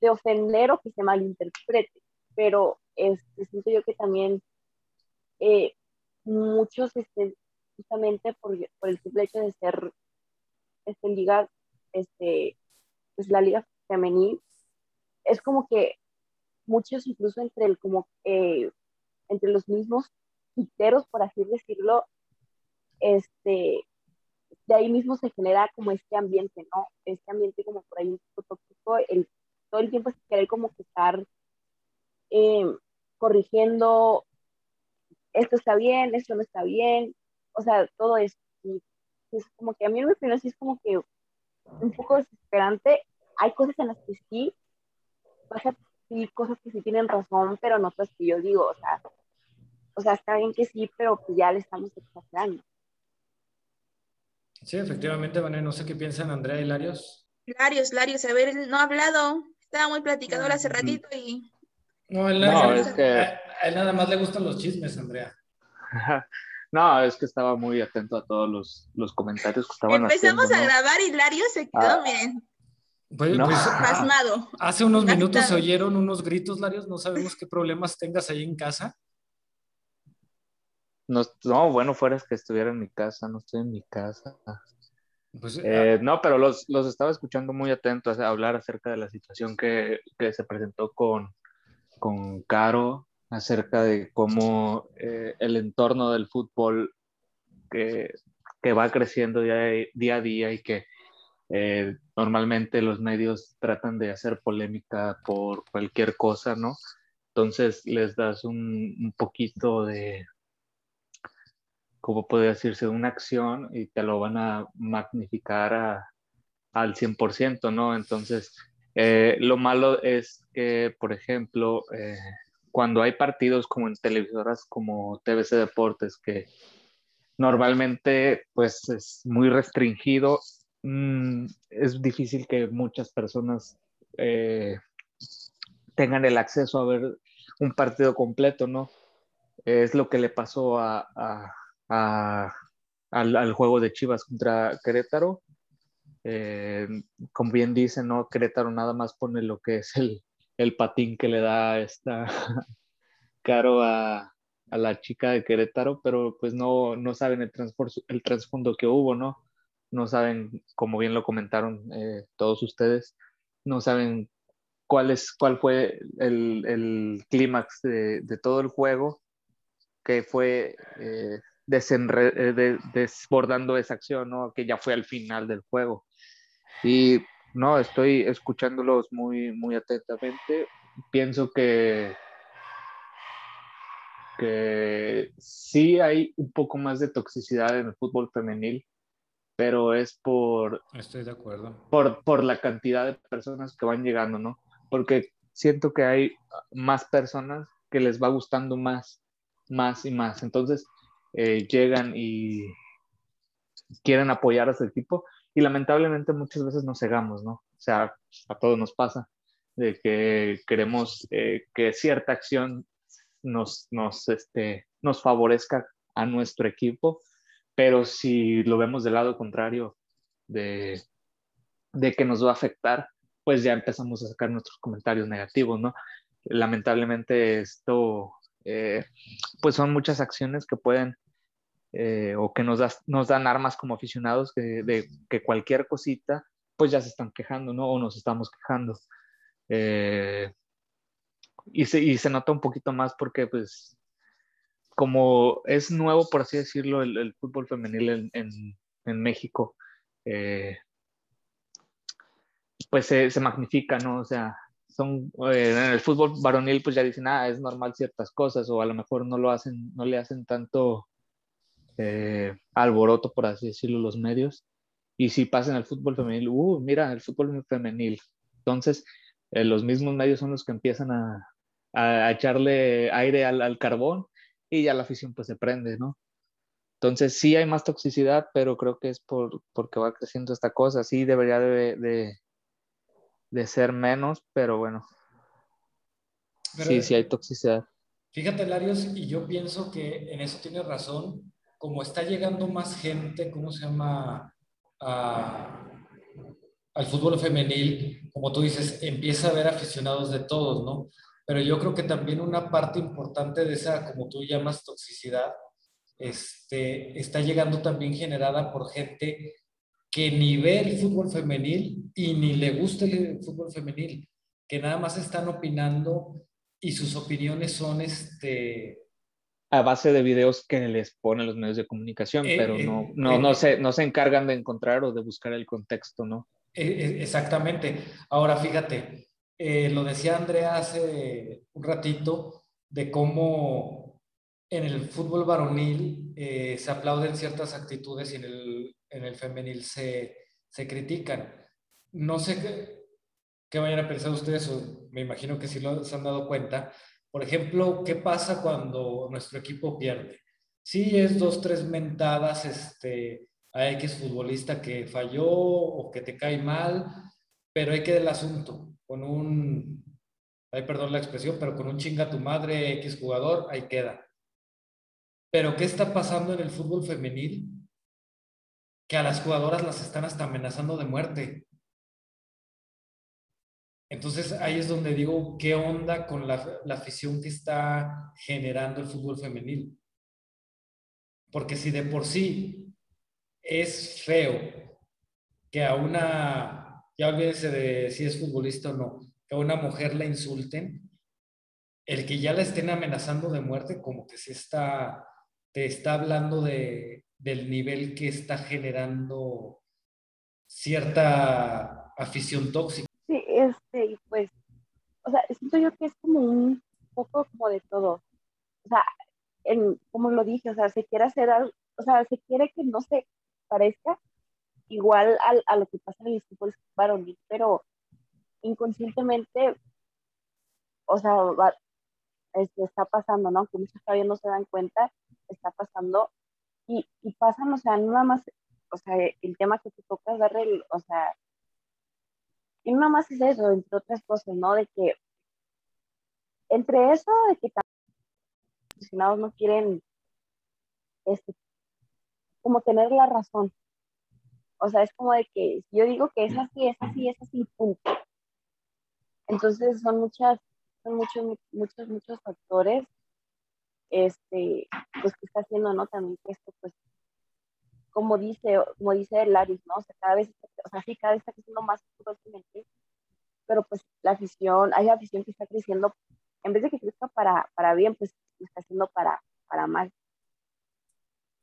de ofender o que se malinterprete, pero este, siento yo que también eh, muchos, este, justamente por, el simple hecho de ser este, liga, este, pues la liga femenil, es como que muchos incluso entre el como eh, entre los mismos quiteros, por así decirlo, este, de ahí mismo se genera como este ambiente, ¿no? Este ambiente como por ahí un poco tóxico, el, todo el tiempo es querer como que estar eh, corrigiendo, esto está bien, esto no está bien, o sea, todo eso. es como que a mí en mi opinión sí es como que un poco desesperante. Hay cosas en las que sí, pasa sí, cosas que sí tienen razón, pero no otras que yo digo, o sea, o sea, está bien que sí, pero pues ya le estamos exagerando. Sí, efectivamente, Vané, no sé qué piensan Andrea y Larios. Larios, Larios, a ver, no ha hablado, estaba muy platicador hace ratito y... No, él, no, es que... a él nada más le gustan los chismes, Andrea. No, es que estaba muy atento a todos los, los comentarios que estaban Empezamos a grabar y Larios se quedó, ah. miren. Pues, pues, Pasmado. Hace unos minutos se oyeron unos gritos, Larios. No sabemos qué problemas tengas ahí en casa. No, no, bueno, fuera es que estuviera en mi casa, no estoy en mi casa. Pues, eh, ah. no, pero los, los, estaba escuchando muy atentos a hablar acerca de la situación que, que se presentó con, con Caro, acerca de cómo eh, el entorno del fútbol que, que va creciendo día, día, a día y que eh, normalmente los medios tratan de hacer polémica por cualquier cosa, ¿no? Entonces les das un, un poquito de, como puede decirse, una acción y te lo van a magnificar al 100%, ¿no? Entonces, eh, lo malo es que, por ejemplo, eh, cuando hay partidos como en televisoras como TBC Deportes, que normalmente pues es muy restringido, mm, es difícil que muchas personas eh, tengan el acceso a ver un partido completo, ¿no? Es lo que le pasó a al, juego de Chivas contra Querétaro. Eh, como bien dice, ¿no? Querétaro nada más pone lo que es el, el patín que le da esta caro a, a, la chica de Querétaro, pero pues no, no saben el, el trasfondo que hubo, ¿no? No saben, como bien lo comentaron eh, todos ustedes, no saben cuál, es, cuál fue el, el clímax de, de, todo el juego, que fue eh, eh, desbordando esa acción, ¿no? Que ya fue al final del juego. Y no, estoy escuchándolos muy, muy atentamente. Pienso que, que sí hay un poco más de toxicidad en el fútbol femenil, pero es por... Estoy de acuerdo. Por, por la cantidad de personas que van llegando, ¿no? Porque siento que hay más personas que les va gustando más, más y más. Entonces, eh, llegan y quieren apoyar a su equipo y lamentablemente muchas veces nos cegamos, ¿no? O sea, a todos nos pasa de que queremos eh, que cierta acción nos, nos, este, nos favorezca a nuestro equipo, pero si lo vemos del lado contrario de, de que nos va a afectar, pues ya empezamos a sacar nuestros comentarios negativos, ¿no? Lamentablemente esto, eh, pues son muchas acciones que pueden eh, o que nos, nos dan armas como aficionados que, de que cualquier cosita, pues ya se están quejando, ¿no? O nos estamos quejando. Eh, y, se, y se nota un poquito más porque, pues, como es nuevo, por así decirlo, el, el fútbol femenil en, en, en México, eh, pues se, se, magnifica, ¿no? O sea, son, eh, en el fútbol varonil pues ya dicen, ah, es normal ciertas cosas o a lo mejor no lo hacen, no le hacen tanto eh, alboroto, por así decirlo, los medios. Y si pasa en el fútbol femenil, uh, mira, el fútbol femenil. Entonces, eh, los mismos medios son los que empiezan a, a echarle aire al, al, carbón y ya la afición pues se prende, ¿no? Entonces sí hay más toxicidad, pero creo que es por, porque va creciendo esta cosa. Sí debería de, de, de ser menos, pero bueno. sí, sí hay toxicidad. Fíjate, Larios, y yo pienso que en eso tienes razón. Como está llegando más gente, ¿cómo se llama? Al fútbol femenil, como tú dices, empieza a haber aficionados de todos, ¿no? Pero yo creo que también una parte importante de esa, como tú llamas, toxicidad, este, está llegando también generada por gente que ni ve el fútbol femenil y ni le gusta el fútbol femenil, que nada más están opinando y sus opiniones son este a base de videos que les ponen los medios de comunicación, eh, pero no, eh, no, no, eh, se, no se encargan de encontrar o de buscar el contexto, ¿no? Exactamente. Ahora fíjate, lo decía Andrea hace un ratito de cómo en el fútbol varonil eh, se aplauden ciertas actitudes y en el, en el femenil se, se critican. No sé qué, qué, vayan a pensar ustedes, o me imagino que sí lo, se han dado cuenta. Por ejemplo, ¿qué pasa cuando nuestro equipo pierde? Sí, es dos, tres mentadas este, a X futbolista que falló o que te cae mal, pero hay que el asunto. Con un, ay, perdón la expresión, pero con un chinga tu madre X jugador, ahí queda pero ¿qué está pasando en el fútbol femenil? Que a las jugadoras las están hasta amenazando de muerte. Entonces ahí es donde digo, ¿qué onda con la, afición que está generando el fútbol femenil? Porque si de por sí es feo que a una, ya olvídense de si es futbolista o no, que a una mujer la insulten, el que ya la estén amenazando de muerte, como que se está te está hablando de, del nivel que está generando cierta afición tóxica. Este, pues, o sea, siento yo que es como un poco como de todo. O sea, en, como lo dije, o sea, se quiere hacer algo, o sea, se quiere que no se parezca igual a, a lo que pasa en el fútbol varonil, pero inconscientemente, o sea, este, está pasando, ¿no? Que muchos todavía no se dan cuenta, está pasando y, y pasan, o sea, nada más, o sea, el tema que te toca darle, el, o sea, y nada más es eso, entre otras cosas, ¿no? De que, entre eso, de que los aficionados no quieren, este, como tener la razón. O sea, es como de que yo digo que es así, es así, es así, punto. Entonces son muchas, son muchos, muchos, muchos factores este, pues que está haciendo, ¿no? También que esto, pues, como dice, como dice Laris, ¿no? O sea, cada vez, o sea, sí, cada vez está creciendo más pero pues la afición, hay afición que está creciendo, en vez de que crezca para, para bien, pues está haciendo para, para mal.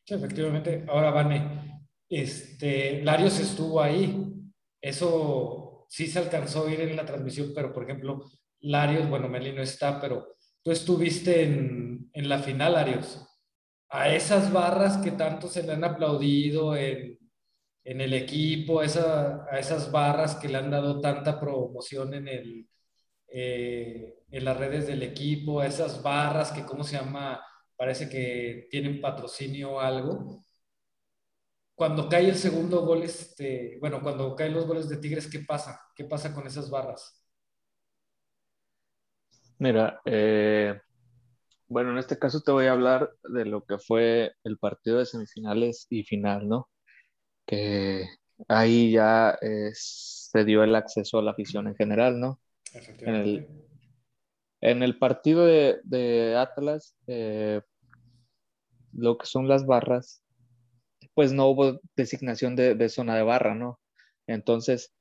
Sí, efectivamente. Ahora, Vane, este, Larios estuvo ahí. Eso sí se alcanzó a ir en la transmisión, pero por ejemplo, Larios, bueno, Meli no está, pero tú estuviste en, en la final, Arios. A esas barras que tanto se le han aplaudido en, en el equipo, esa, a esas barras que le han dado tanta promoción en, el, eh, en las redes del equipo, a esas barras que, ¿cómo se llama? Parece que tienen patrocinio o algo. Cuando cae el segundo gol, este, bueno, cuando caen los goles de Tigres, ¿qué pasa? ¿Qué pasa con esas barras? Mira, eh, bueno, en este caso te voy a hablar de lo que fue el partido de semifinales y final, ¿no? Que ahí ya eh, se dio el acceso a la afición en general, ¿no? En el, en el partido de, Atlas, eh, lo que son las barras, pues no hubo designación de, de zona de barra, ¿no? Entonces,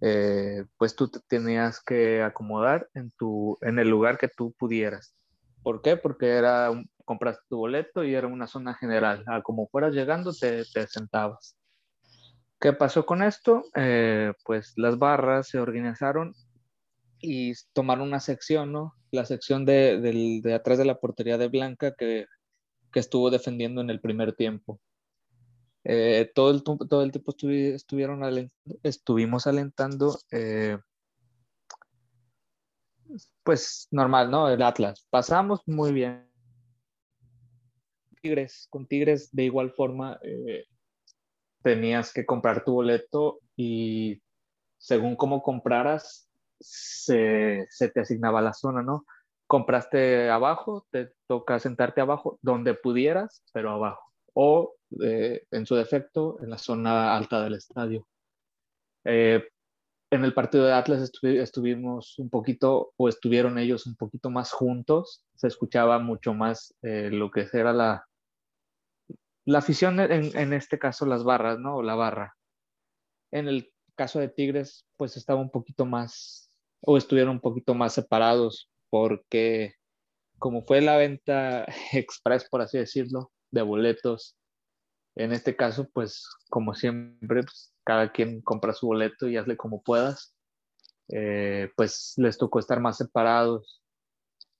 eh, pues tú te tenías que acomodar en, tu, en el lugar que tú pudieras. ¿Por qué? Porque era un, compraste tu boleto y era una zona general. A como fueras llegando, te, te sentabas. ¿Qué pasó con esto? Eh, pues las barras se organizaron y tomaron una sección, ¿no? La sección de, de atrás de la portería de Blanca que, que, estuvo defendiendo en el primer tiempo. Eh, todo, el, todo el tiempo estuvieron estuvimos alentando, eh, pues normal, ¿no? El Atlas. Pasamos muy bien. Tigres, con Tigres de igual forma eh, tenías que comprar tu boleto y según cómo compraras, se, te asignaba la zona, ¿no? Compraste abajo, te toca sentarte abajo, donde pudieras, pero abajo. O eh, en su defecto, en la zona alta del estadio. Eh, en el partido de Atlas estuvimos un poquito, o estuvieron ellos un poquito más juntos, se escuchaba mucho más eh, lo que era la, la afición, en, en, este caso las barras, ¿no? O la barra. En el caso de Tigres, pues estaba un poquito más, o estuvieron un poquito más separados, porque como fue la venta express, por así decirlo, de boletos, en este caso, pues como siempre, pues, cada quien compra su boleto y hazle como puedas, eh, pues les tocó estar más separados.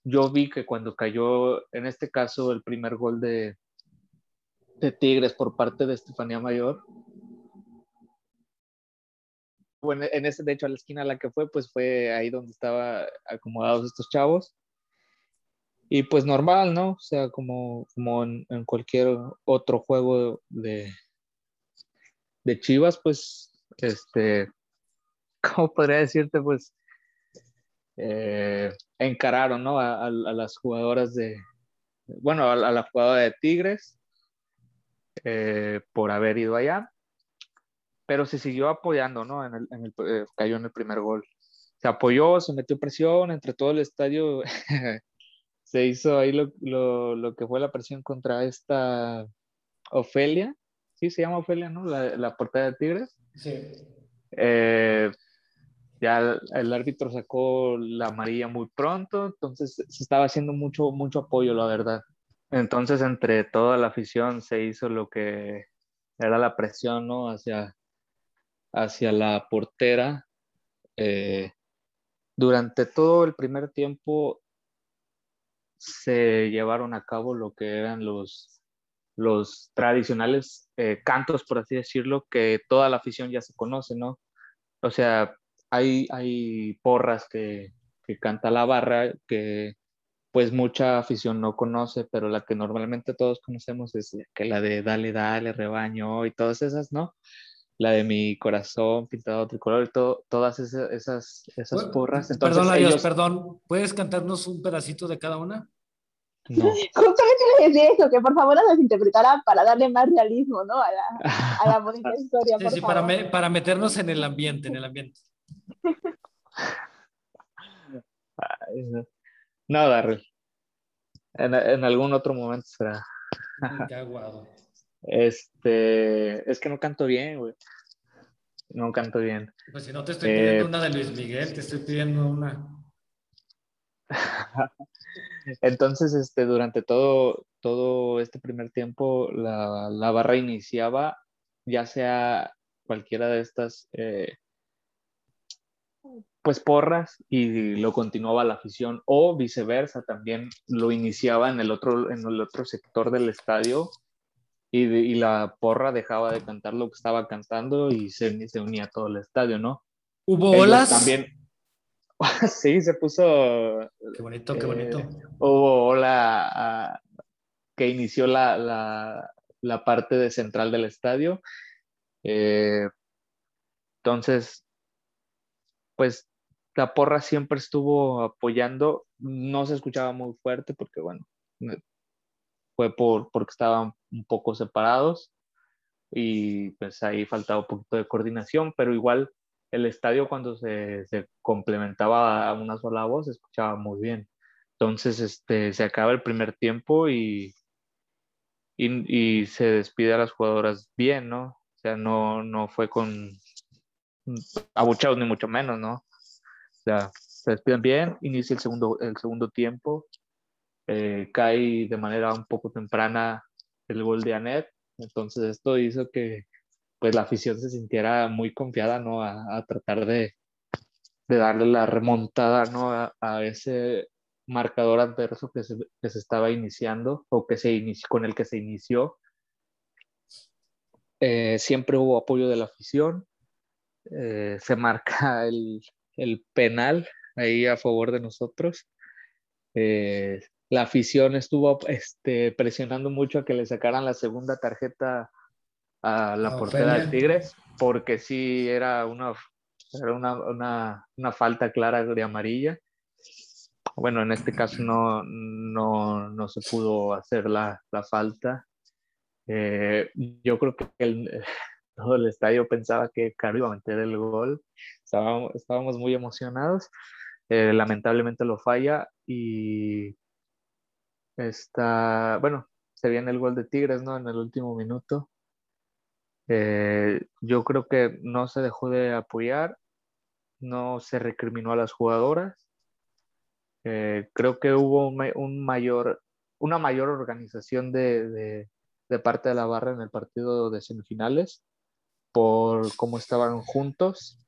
Yo vi que cuando cayó, en este caso, el primer gol de, de Tigres por parte de Estefanía Mayor, bueno, en ese, de hecho, a la esquina a la que fue, pues fue ahí donde estaban acomodados estos chavos. Y pues normal, ¿no? O sea, como, como en, cualquier otro juego de, de Chivas, pues, este, ¿cómo podría decirte? Pues, eh, encararon, ¿no? A, las jugadoras de, bueno, a, la jugadora de Tigres eh, por haber ido allá pero se siguió apoyando, ¿no? En el, en el, eh, cayó en el primer gol. Se apoyó, se metió presión entre todo el estadio. se hizo ahí lo, lo, lo, que fue la presión contra esta Ofelia. Sí, se llama Ofelia, ¿no? La, la portada de Tigres. Sí. Eh, ya el árbitro sacó la amarilla muy pronto, entonces se estaba haciendo mucho, mucho apoyo, la verdad. Entonces, entre toda la afición se hizo lo que era la presión, ¿no? Hacia, hacia la portera. Eh, durante todo el primer tiempo se llevaron a cabo lo que eran los, los tradicionales eh, cantos, por así decirlo, que toda la afición ya se conoce, ¿no? O sea, hay, hay porras que, que canta la barra, que pues mucha afición no conoce, pero la que normalmente todos conocemos es que la de dale, dale, rebaño y todas esas, ¿no? La de mi corazón pintado tricolor todo, todas esas, esas, esas porras. Entonces, perdón, ellos... perdón, ¿puedes cantarnos un pedacito de cada una? No. Justamente le decía eso, que por favor las interpretara para darle más realismo, ¿no? A la, a la bonita historia. Sí, sí, Para, me, para meternos en el ambiente, en el ambiente. no, Darrell. En, en, algún otro momento será. Qué aguado. Este, es que no canto bien, güey. No canto bien. Pues si no te estoy pidiendo eh, una de Luis Miguel, te estoy pidiendo una. Entonces, este, durante todo, todo este primer tiempo, la, la barra iniciaba, ya sea cualquiera de estas, eh, pues porras, y lo continuaba la afición, o viceversa, también lo iniciaba en el otro, en el otro sector del estadio, y, y, la porra dejaba de cantar lo que estaba cantando y se, se unía todo el estadio, ¿no? ¿Hubo olas? También, sí, se puso... Qué bonito, qué bonito. Eh, hubo ola ah, que inició la, la, la, parte de central del estadio. Eh, entonces, pues la porra siempre estuvo apoyando, no se escuchaba muy fuerte porque, bueno, fue por, porque estaban un poco separados y pues ahí faltaba un poquito de coordinación, pero igual el estadio cuando se, se complementaba a una sola voz se escuchaba muy bien. Entonces este, se acaba el primer tiempo y, y, y, se despide a las jugadoras bien, ¿no? O sea, no, no fue con abuchados ni mucho menos, ¿no? O sea, se despiden bien, inicia el segundo, el segundo tiempo eh, cae de manera un poco temprana el gol de Anet, entonces esto hizo que pues la afición se sintiera muy confiada, ¿no? A, tratar de, darle la remontada ¿no? a, ese marcador adverso que se, que se, estaba iniciando o que se inició, con el que se inició. Eh, siempre hubo apoyo de la afición. Eh, se marca el, el, penal ahí a favor de nosotros. Eh, la afición estuvo este, presionando mucho a que le sacaran la segunda tarjeta a la portera de Tigres, porque sí era una, era una, una, una, falta clara de amarilla. Bueno, en este caso no, no, no se pudo hacer la, la falta. Eh, yo creo que el, todo el estadio pensaba que Caro iba a meter el gol. Estábamos, estábamos muy emocionados. Eh, lamentablemente lo falla y Está, bueno, se viene el gol de Tigres, ¿no? En el último minuto. Eh, yo creo que no se dejó de apoyar, no se recriminó a las jugadoras. Eh, creo que hubo un, mayor, una mayor organización de, de, parte de la barra en el partido de semifinales por cómo estaban juntos,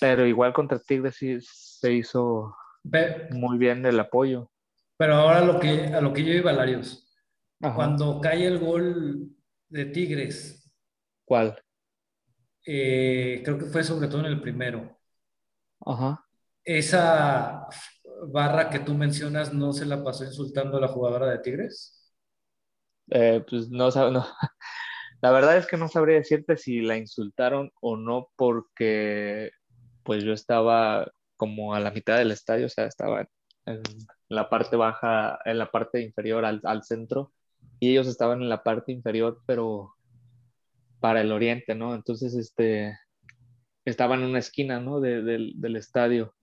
pero igual contra Tigres sí se hizo muy bien el apoyo. Pero ahora lo que, a lo que yo iba, Larios. Cuando cae el gol de Tigres. ¿Cuál? Eh, creo que fue sobre todo en el primero. Ajá. Esa barra que tú mencionas no se la pasó insultando a la jugadora de Tigres. Eh, pues no, no. La verdad es que no sabría decirte si la insultaron o no porque pues yo estaba como a la mitad del estadio, o sea, estaba en la parte baja, en la parte inferior al, al, centro, y ellos estaban en la parte inferior, pero para el oriente, ¿no? Entonces, este, estaban en una esquina, ¿no? De, del estadio.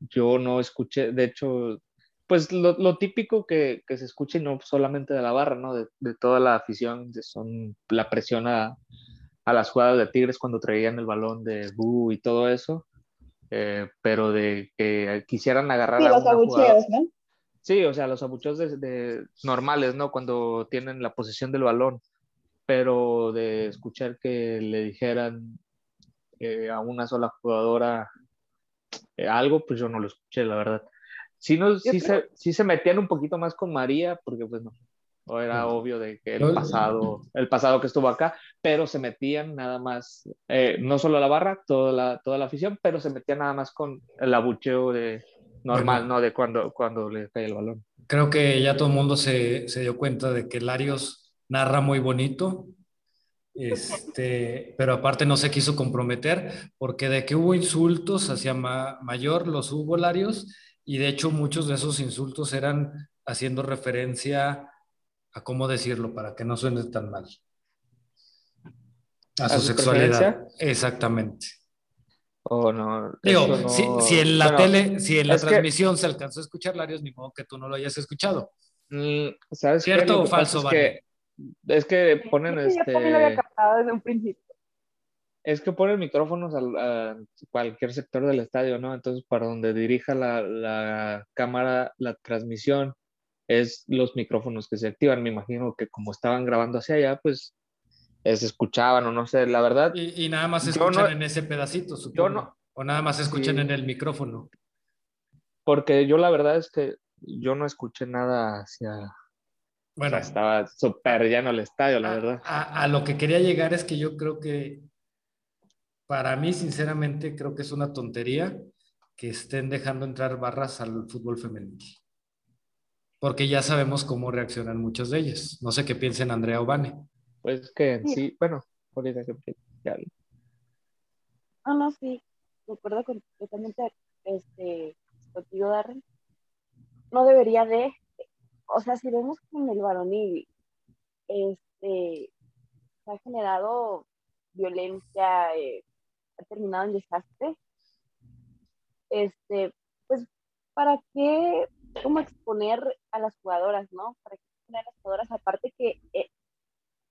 Yo no escuché, de hecho, pues lo, lo típico que, que, se escucha y no solamente de la barra, ¿no? De, de toda la afición, son la presión a, a, las jugadas de Tigres cuando traían el balón de Bu y todo eso. Eh, pero de que quisieran agarrar a los abucheos, ¿no? Sí, o sea, los abucheos de, normales, ¿no? Cuando tienen la posesión del balón, pero de escuchar que le dijeran eh, a una sola jugadora eh, algo, pues yo no lo escuché, la verdad. Sí, no, sí, se, sí se metían un poquito más con María, porque pues no, era obvio de que el pasado, el pasado que estuvo acá, pero se metían nada más, eh, no solo la barra, toda la, toda la afición, pero se metían nada más con el abucheo de normal, ¿no? De cuando, cuando le cae el balón. Creo que ya todo el mundo se, se dio cuenta de que Larios narra muy bonito, este, pero aparte no se quiso comprometer, porque de que hubo insultos hacia Mayor, los hubo Larios, y de hecho muchos de esos insultos eran haciendo referencia a cómo decirlo para que no suene tan mal. A, su, sexualidad. Exactamente. Oh, no. Digo, Si, en la tele, si en la transmisión se alcanzó a escuchar, Larios, ni modo que tú no lo hayas escuchado. Mm, ¿Sabes ¿Cierto o falso, es que, es que ponen este. Es que ponen micrófonos a, cualquier sector del estadio, ¿no? Entonces, para donde dirija la, la cámara, la transmisión, es los micrófonos que se activan. Me imagino que como estaban grabando hacia allá, pues se escuchaban o no sé, la verdad. Y, nada más escuchan en ese pedacito, supongo. Yo no, o nada más escuchan en el micrófono. Porque yo la verdad es que yo no escuché nada hacia... Bueno, estaba súper lleno el estadio, la verdad. A, a, lo que quería llegar es que yo creo que, para mí, sinceramente, creo que es una tontería que estén dejando entrar barras al fútbol femenino porque ya sabemos cómo reaccionan muchos de ellos. No sé qué piensen Andrea o Vane. Pues que sí, bueno, ahorita que ya. Ah, no, sí, recuerdo completamente este, contigo, Darren. No debería de, o sea, si vemos con el varonil, este, se ha generado violencia, eh, ha terminado en desastre, este, pues, ¿para qué cómo exponer a las jugadoras, ¿no? Para exponer a las jugadoras, aparte que eh,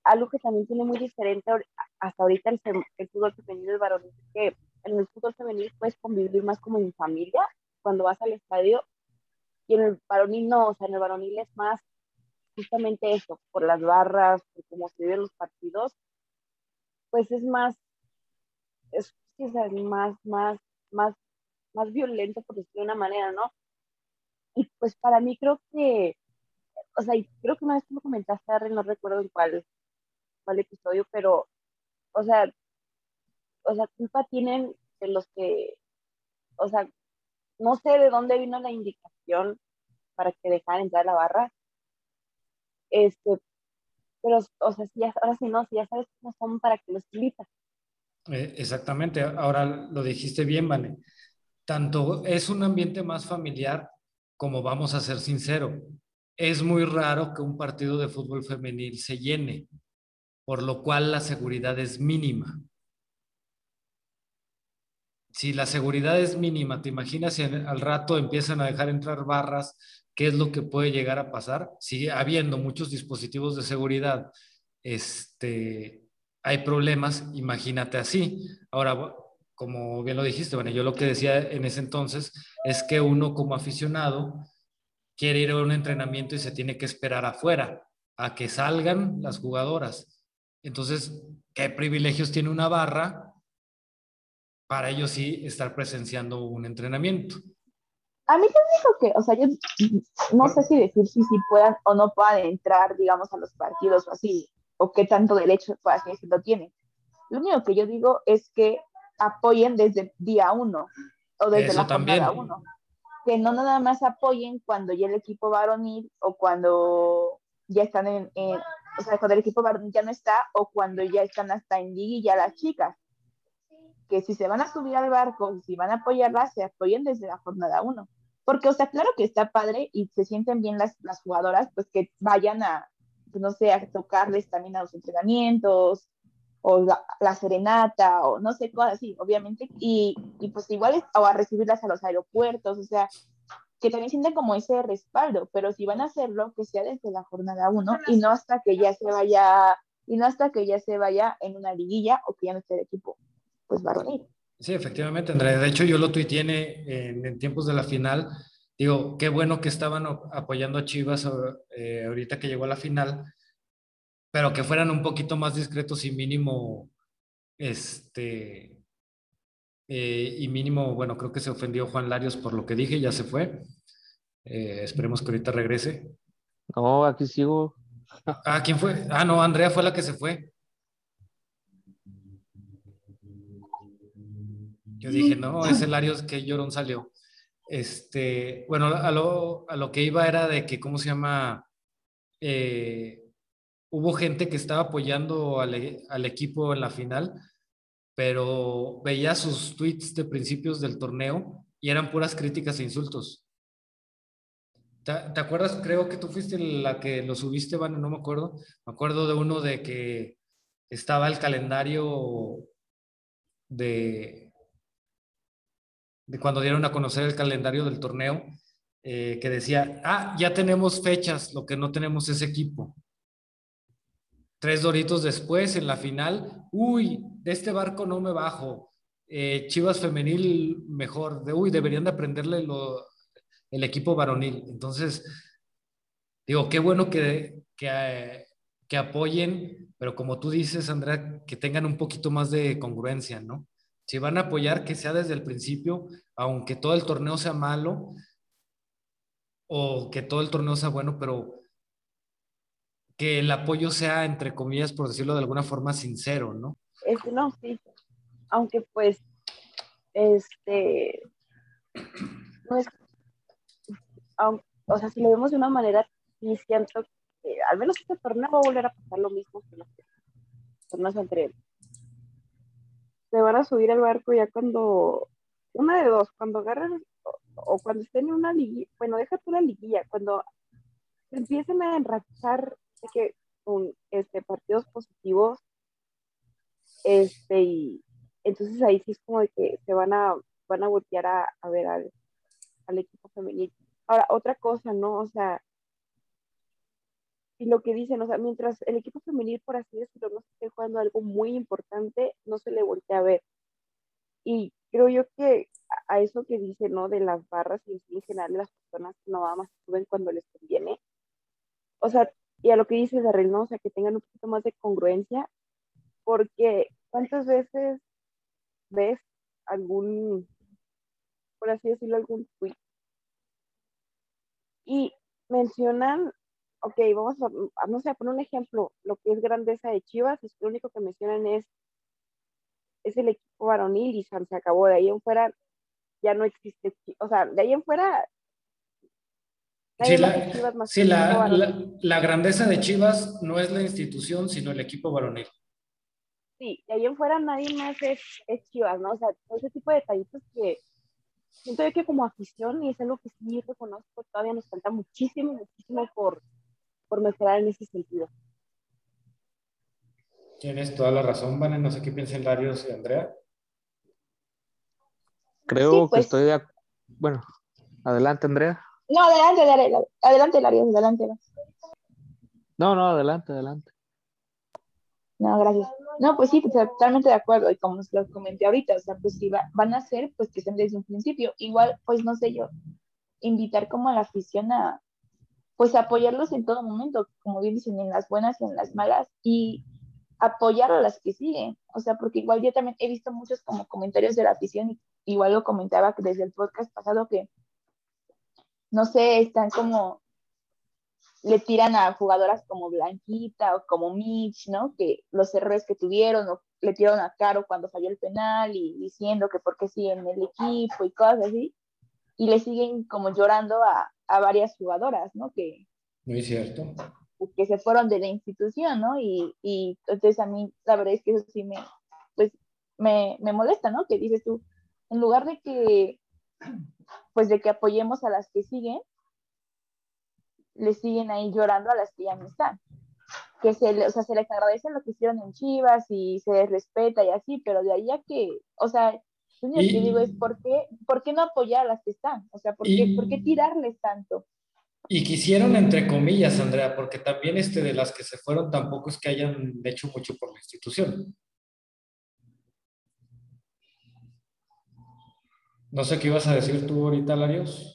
algo que también tiene muy diferente hasta ahorita el, el fútbol femenino el varonil es que en el fútbol femenil puedes convivir más como en familia cuando vas al estadio y en el varonil no, o sea, en el varonil es más justamente eso, por las barras, por cómo se viven los partidos, pues es más, es, es más, más, más más violento, por decirlo de una manera, ¿no? Y pues para mí creo que, o sea, creo que una vez tú lo comentaste, no recuerdo en cuál, cuál episodio, pero, o sea, o sea, culpa tienen de los que, o sea, no sé de dónde vino la indicación para que dejaran entrar la barra, este, pero, o sea, si ya, ahora sí no, si ya sabes cómo son para que los invitas. Eh, exactamente, ahora lo dijiste bien, Vane. Tanto es un ambiente más familiar como vamos a ser sinceros. Es muy raro que un partido de fútbol femenil se llene, por lo cual la seguridad es mínima. Si la seguridad es mínima, ¿te imaginas si al rato empiezan a dejar entrar barras? ¿Qué es lo que puede llegar a pasar? Sigue habiendo muchos dispositivos de seguridad, este, hay problemas, imagínate así. Ahora, como bien lo dijiste, bueno, yo lo que decía en ese entonces es que uno como aficionado quiere ir a un entrenamiento y se tiene que esperar afuera a que salgan las jugadoras. Entonces, ¿qué privilegios tiene una barra para ellos sí estar presenciando un entrenamiento? A mí te digo que, o sea, yo no sé si decir si, si puedan o no puedan entrar, digamos, a los partidos o así, o qué tanto derecho, por así decirlo, tienen. Lo único que yo digo es que apoyen desde día uno o desde la jornada uno. Que no nada más apoyen cuando ya el equipo varonil o cuando ya están en, o sea, cuando el equipo ya no está o cuando ya están hasta en ya las chicas. Que si se van a subir al barco, si van a apoyarlas, se apoyen desde la jornada uno. Porque, o sea, claro que está padre y se sienten bien las, las jugadoras, pues que vayan a, pues, no sé, a tocarles también a los entrenamientos, o la, serenata, o no sé, cosas así, obviamente, y, y pues igual, o a recibirlas a los aeropuertos, o sea, que también sienten como ese respaldo, pero si van a hacerlo, que sea desde la jornada uno y no hasta que ya se vaya, y no hasta que ya se vaya en una liguilla o que ya no esté el equipo, pues varonil. Sí, efectivamente, Andrea. De hecho, yo lo tuiteé en, en tiempos de la final. Digo, qué bueno que estaban apoyando a Chivas eh, ahorita que llegó a la final, pero que fueran un poquito más discretos y mínimo, este, eh, y mínimo, bueno, creo que se ofendió Juan Larios por lo que dije, ya se fue. Eh, esperemos que ahorita regrese. No, aquí sigo. Ah, ¿quién fue? Ah, no, Andrea fue la que se fue. Yo dije, no, ese Larios que llorón salió. Este, bueno, a lo, a lo que iba era de que, ¿cómo se llama? Eh, hubo gente que estaba apoyando al, al, equipo en la final, pero veía sus tweets de principios del torneo y eran puras críticas e insultos. ¿Te, acuerdas? Creo que tú fuiste la que lo subiste, Van, no me acuerdo. Me acuerdo de uno de que estaba el calendario de, cuando dieron a conocer el calendario del torneo, eh, que decía, ah, ya tenemos fechas, lo que no tenemos es equipo. Tres doritos después, en la final, uy, de este barco no me bajo. Eh, Chivas femenil mejor, de uy, deberían de aprenderle el equipo varonil. Entonces, digo, qué bueno que, que, que apoyen, pero como tú dices, Andrea, que tengan un poquito más de congruencia, ¿no? Si van a apoyar, que sea desde el principio, aunque todo el torneo sea malo o que todo el torneo sea bueno, pero que el apoyo sea, entre comillas, por decirlo de alguna forma, sincero, ¿no? Este, no, sí. Aunque pues, este, no es, o sea, si lo vemos de una manera, sí que al menos este torneo va a volver a pasar lo mismo que los torneos anteriores. Se van a subir al barco ya cuando, una de dos, cuando agarren o, cuando estén en una liguilla, bueno, déjate una liguilla, cuando empiecen a enrachar que un, este, partidos positivos, este, y entonces ahí sí es como de que se van a, van a voltear a, a ver al, al equipo femenino. Ahora, otra cosa, ¿no? O sea, y lo que dicen, o sea, mientras el equipo femenil, por así decirlo, no esté jugando algo muy importante, no se le voltea a ver. Y creo yo que a eso que dice, ¿no? De las barras y en general de las personas que nada más suben cuando les conviene. O sea, y a lo que dice Darrell, ¿no? O sea, que tengan un poquito más de congruencia, porque ¿cuántas veces ves algún, por así decirlo, algún tweet. Y mencionan, ok, vamos a, no sé, a poner un ejemplo, lo que es grandeza de Chivas, es lo único que mencionan es, es el equipo varonil y se acabó, de ahí en fuera ya no existe, o sea, de ahí en fuera Sí, la, la, grandeza de Chivas no es la institución, sino el equipo varonil. Sí, de ahí en fuera nadie más es, es Chivas, ¿no? O sea, ese tipo de detallitos que siento yo que como afición, y es algo que sí reconozco, todavía nos falta muchísimo, muchísimo por, por mejorar en ese sentido. Tienes toda la razón, Vane. No sé qué piensan Larios y Andrea. Creo que pues. estoy de acuerdo. Bueno, adelante, Andrea. No, adelante, adelante, adelante, Larios, adelante. No, no, adelante, adelante. No, gracias. No, pues sí, totalmente de acuerdo. Y como lo comenté ahorita, o sea, pues si van a ser, pues que estén desde un principio. Igual, pues no sé yo, invitar como a la afición a, pues apoyarlos en todo momento, como bien dicen, en las buenas y en las malas, y apoyar a las que siguen. O sea, porque igual yo también he visto muchos como comentarios de la afición, igual lo comentaba desde el podcast pasado que, no sé, están como le tiran a jugadoras como Blanquita o como Mitch, ¿no? Que los errores que tuvieron, o le tiraron a Caro cuando falló el penal y diciendo que por qué siguen el equipo y cosas así. Y le siguen como llorando a, a varias jugadoras, ¿no? Que, Muy cierto. Que se fueron de la institución, ¿no? Y, y entonces a mí la verdad es que eso sí me, pues, me, me molesta, ¿no? Que dices tú, en lugar de que, pues de que apoyemos a las que siguen, le siguen ahí llorando a las que ya no están. Que se, o sea, se les agradece lo que hicieron en Chivas y se les respeta y así, pero de ahí a que, o sea, lo único que digo es, ¿por qué, ¿por qué no apoyar a las que están? O sea, ¿por, qué, ¿por qué tirarles tanto? Y quisieron entre comillas, Andrea, porque también este de las que se fueron tampoco es que hayan hecho mucho por la institución. No sé qué ibas a decir tú ahorita, Larios.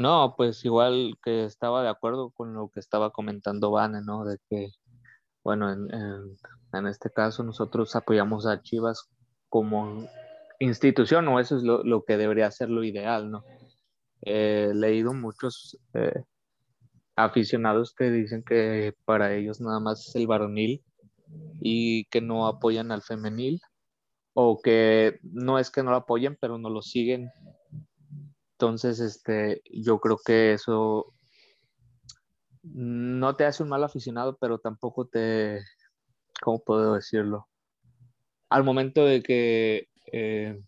No, pues igual que estaba de acuerdo con lo que estaba comentando Vane, ¿no? De que, bueno, en, en, este caso nosotros apoyamos a Chivas como institución, o eso es lo, lo que debería ser lo ideal, ¿no? He leído muchos eh, aficionados que dicen que para ellos nada más es el varonil y que no apoyan al femenil, o que no es que no lo apoyen, pero no lo siguen entonces, este, yo creo que eso no te hace un mal aficionado, pero tampoco te, ¿cómo puedo decirlo? Al momento de que eh,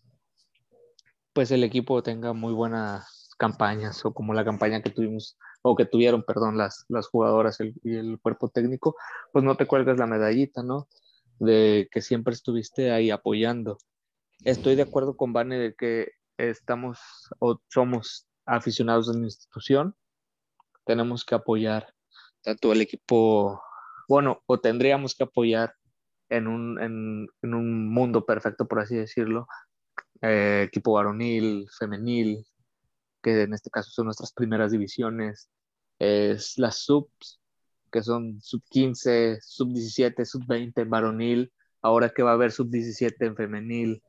pues el equipo tenga muy buenas campañas o como la campaña que tuvimos o que tuvieron, perdón, las, las jugadoras y el cuerpo técnico, pues no te cuelgas la medallita, ¿no? De que siempre estuviste ahí apoyando. Estoy de acuerdo con Vane de que estamos o somos aficionados de la institución, tenemos que apoyar tanto el equipo, bueno, o tendríamos que apoyar en un, en, en un mundo perfecto, por así decirlo, eh, equipo varonil, femenil, que en este caso son nuestras primeras divisiones, es las subs, que son sub 15, sub 17, sub 20 varonil, ahora que va a haber sub 17 en femenil,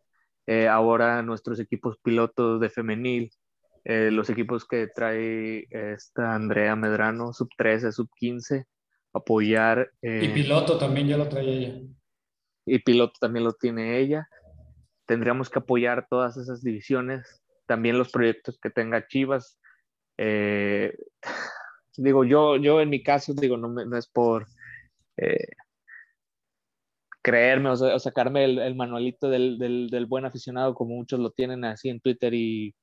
eh, ahora nuestros equipos pilotos de femenil, eh, los equipos que trae esta Andrea Medrano, sub 13, sub 15, apoyar. Eh, y piloto también ya lo trae ella. Y piloto también lo tiene ella. Tendríamos que apoyar todas esas divisiones, también los proyectos que tenga Chivas. digo, yo, yo en mi caso, digo, no, no es por creerme o, sacarme el, manualito del, buen aficionado como muchos lo tienen así en Twitter y,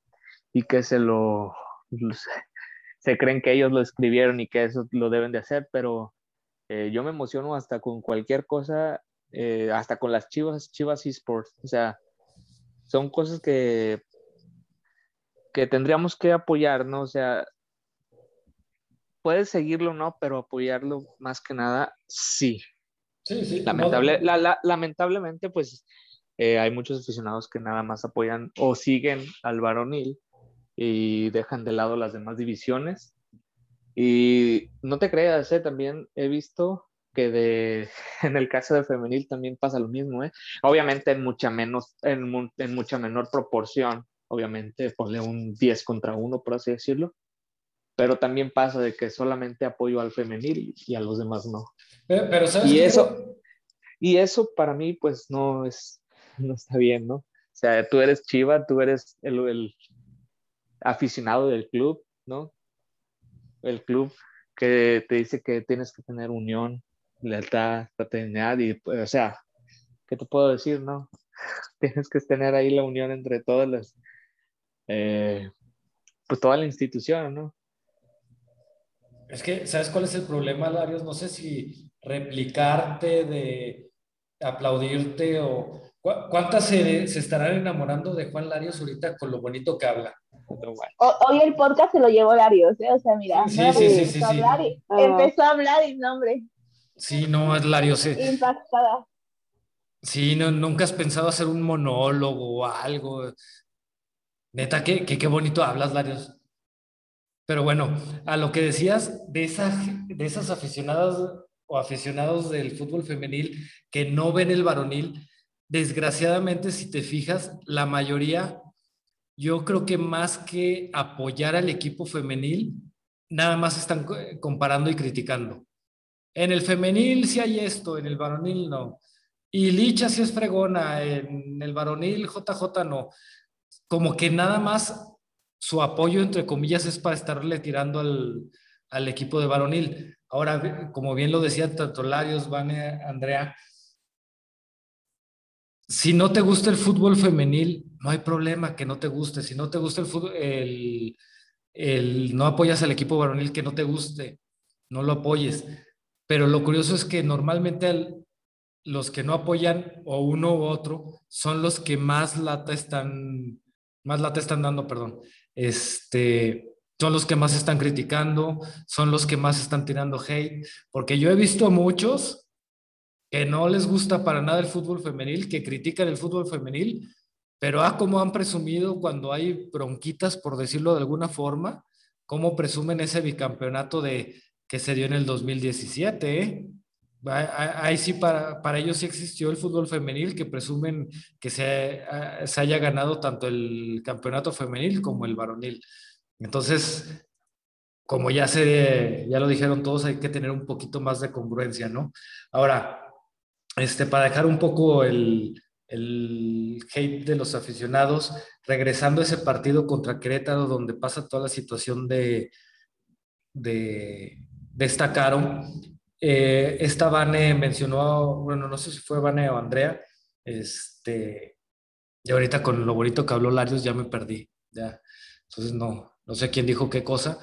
que se lo se creen que ellos lo escribieron y que eso lo deben de hacer, pero eh, yo me emociono hasta con cualquier cosa, eh, hasta con las Chivas, Chivas eSports, o sea, son cosas que que tendríamos que apoyar, ¿no? O sea, puedes seguirlo, ¿no? Pero apoyarlo más que nada, sí. Lamentable, la, lamentablemente, pues eh, hay muchos aficionados que nada más apoyan o siguen al varonil y dejan de lado las demás divisiones. Y no te creas, eh, también he visto que de, en el caso de femenil también pasa lo mismo, ¿eh? Obviamente en mucha, menos, en, en mucha menor proporción, obviamente ponle un 10 contra 1, por así decirlo, pero también pasa de que solamente apoyo al femenil y a los demás no. Pero, ¿sabes y eso, y eso para mí pues no es, no está bien, ¿no? O sea, tú eres Chiva, tú eres el, el aficionado del club, ¿no? El club que te dice que tienes que tener unión, lealtad, fraternidad y, o sea, ¿qué te puedo decir, no? Tienes que tener ahí la unión entre todas las, eh, pues toda la institución, ¿no? Es que, ¿sabes cuál es el problema, Larios? No sé si replicarte, de aplaudirte o... ¿Cuántas se, se estarán enamorando de Juan Larios ahorita con lo bonito que habla? hoy el podcast se lo llevó Larios, ¿eh? O sea, mira, sí, sí, sí, sí, empezó, a y, empezó a hablar y no, hombre. Sí, no, es Larios. Impactada. Sí, no, nunca has pensado hacer un monólogo o algo. Neta, qué, qué, qué bonito hablas, Larios. Pero bueno, a lo que decías de, esa, de esas aficionadas o aficionados del fútbol femenil que no ven el varonil, desgraciadamente, si te fijas, la mayoría, yo creo que más que apoyar al equipo femenil, nada más están comparando y criticando. En el femenil sí hay esto, en el varonil no. Y Licha sí es fregona, en el varonil JJ no. Como que nada más su apoyo, entre comillas, es para estarle tirando al, al equipo de varonil. Ahora, como bien lo decía tanto Larios, Vane, Andrea, si no te gusta el fútbol femenil, no hay problema que no te guste. Si no te gusta el fútbol, el, el, no apoyas al equipo varonil que no te guste, no lo apoyes. Pero lo curioso es que normalmente los que no apoyan o uno u otro son los que más lata están, más lata están dando, perdón este, son los que más están criticando, son los que más están tirando hate, porque yo he visto a muchos que no les gusta para nada el fútbol femenil, que critican el fútbol femenil, pero ah, como han presumido cuando hay bronquitas, por decirlo de alguna forma, cómo presumen ese bicampeonato de que se dio en el 2017, ¿eh? Ahí sí, para, para ellos sí existió el fútbol femenil, que presumen que se, se haya ganado tanto el campeonato femenil como el varonil. Entonces, como ya, se, ya lo dijeron todos, hay que tener un poquito más de congruencia, ¿no? Ahora, este, para dejar un poco el, el hate de los aficionados, regresando a ese partido contra Querétaro, donde pasa toda la situación de, de destacaron, eh, esta Vane mencionó, bueno, no sé si fue Vane o Andrea, este, y ahorita con lo bonito que habló Larios ya me perdí, ya, entonces no, no sé quién dijo qué cosa.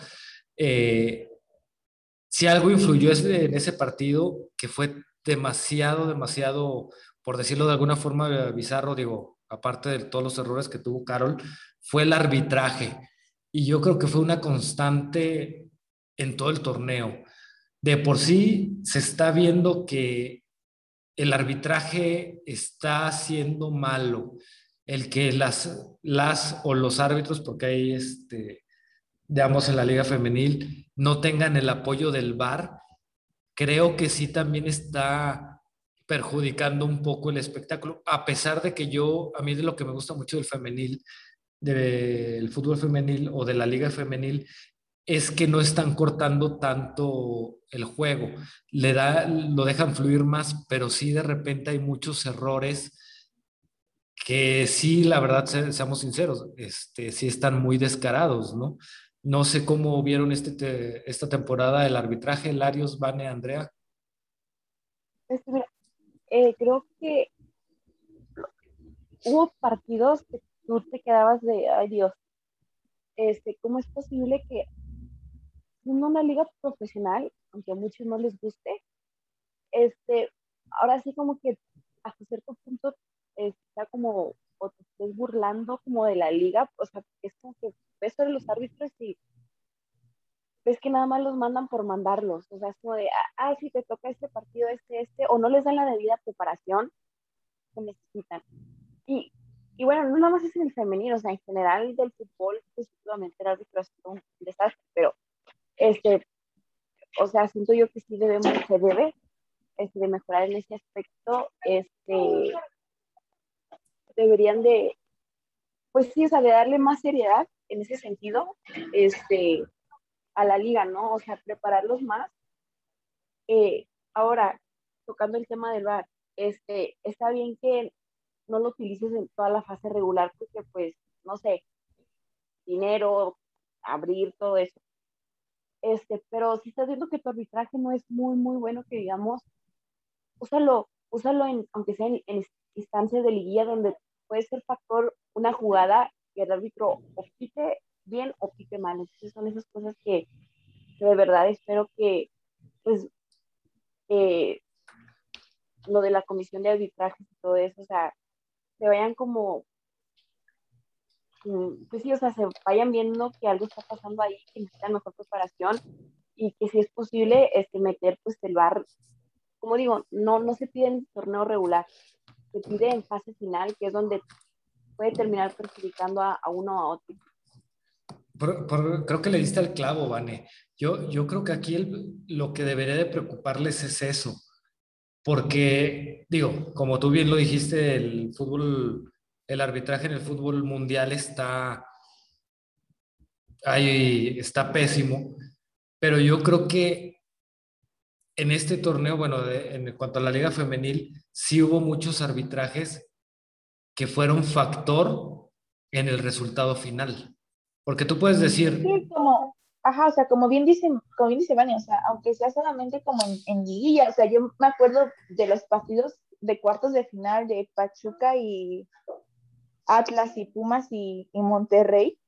Eh, si algo influyó en ese partido, que fue demasiado, demasiado, por decirlo de alguna forma bizarro, digo, aparte de todos los errores que tuvo Carol, fue el arbitraje. Y yo creo que fue una constante en todo el torneo de por sí se está viendo que el arbitraje está siendo malo, el que las, las o los árbitros, porque hay este, digamos, en la liga femenil, no tengan el apoyo del VAR, creo que sí también está perjudicando un poco el espectáculo, a pesar de que yo, a mí de lo que me gusta mucho del femenil, del fútbol femenil o de la liga femenil, es que no están cortando tanto el juego. Le da, lo dejan fluir más, pero sí de repente hay muchos errores que sí, la verdad, seamos sinceros, este, sí están muy descarados, ¿no? No sé cómo vieron este esta temporada el arbitraje, Larios, Vane, Andrea. Este, eh, creo que hubo partidos que tú te quedabas de, ay Dios, este, ¿cómo es posible que en una liga profesional, aunque a muchos no les guste, este, ahora sí como que hasta cierto punto está como, o te estés burlando como de la liga, o sea, es como que ves sobre los árbitros y ves que nada más los mandan por mandarlos, o sea, es como de, ah, ah si te toca este partido, este, este, o no les dan la debida preparación que necesitan. Y, y bueno, no nada más es en el femenino, o sea, en general del fútbol, pues, el árbitro es un desastre, pero este, o sea, siento yo que sí debemos, se debe este, de mejorar en ese aspecto, este, deberían de, pues sí, o sea, de darle más seriedad en ese sentido, este, a la liga, ¿no? O sea, prepararlos más. Eh, ahora, tocando el tema del VAR, este, está bien que no lo utilices en toda la fase regular porque, pues, no sé, dinero, abrir todo eso. Este, pero si estás viendo que tu arbitraje no es muy, muy bueno, que digamos, úsalo, úsalo en, aunque sea en, instancias de liguilla donde puede ser factor una jugada y el árbitro o bien o quite mal. Entonces son esas cosas que, de verdad espero que, pues, lo de la comisión de arbitraje y todo eso, o sea, se vayan como pues sí, o sea, se vayan viendo que algo está pasando ahí, que necesitan mejor preparación y que si es posible este, meter pues el bar, como digo, no, no se pide en torneo regular, se pide en fase final, que es donde puede terminar perjudicando a, uno o a otro. creo que le diste al clavo, Vane. Yo, yo creo que aquí lo que debería de preocuparles es eso, porque, digo, como tú bien lo dijiste, el fútbol el arbitraje en el fútbol mundial está, ahí, está pésimo, pero yo creo que en este torneo, bueno, en cuanto a la liga femenil, sí hubo muchos arbitrajes que fueron factor en el resultado final. Porque tú puedes decir... Sí, como, ajá, o sea, como bien dice, como bien dice Vania, o sea, aunque sea solamente como en, en liguilla, o sea, yo me acuerdo de los partidos de cuartos de final de Pachuca y, Atlas y Pumas y, Monterrey,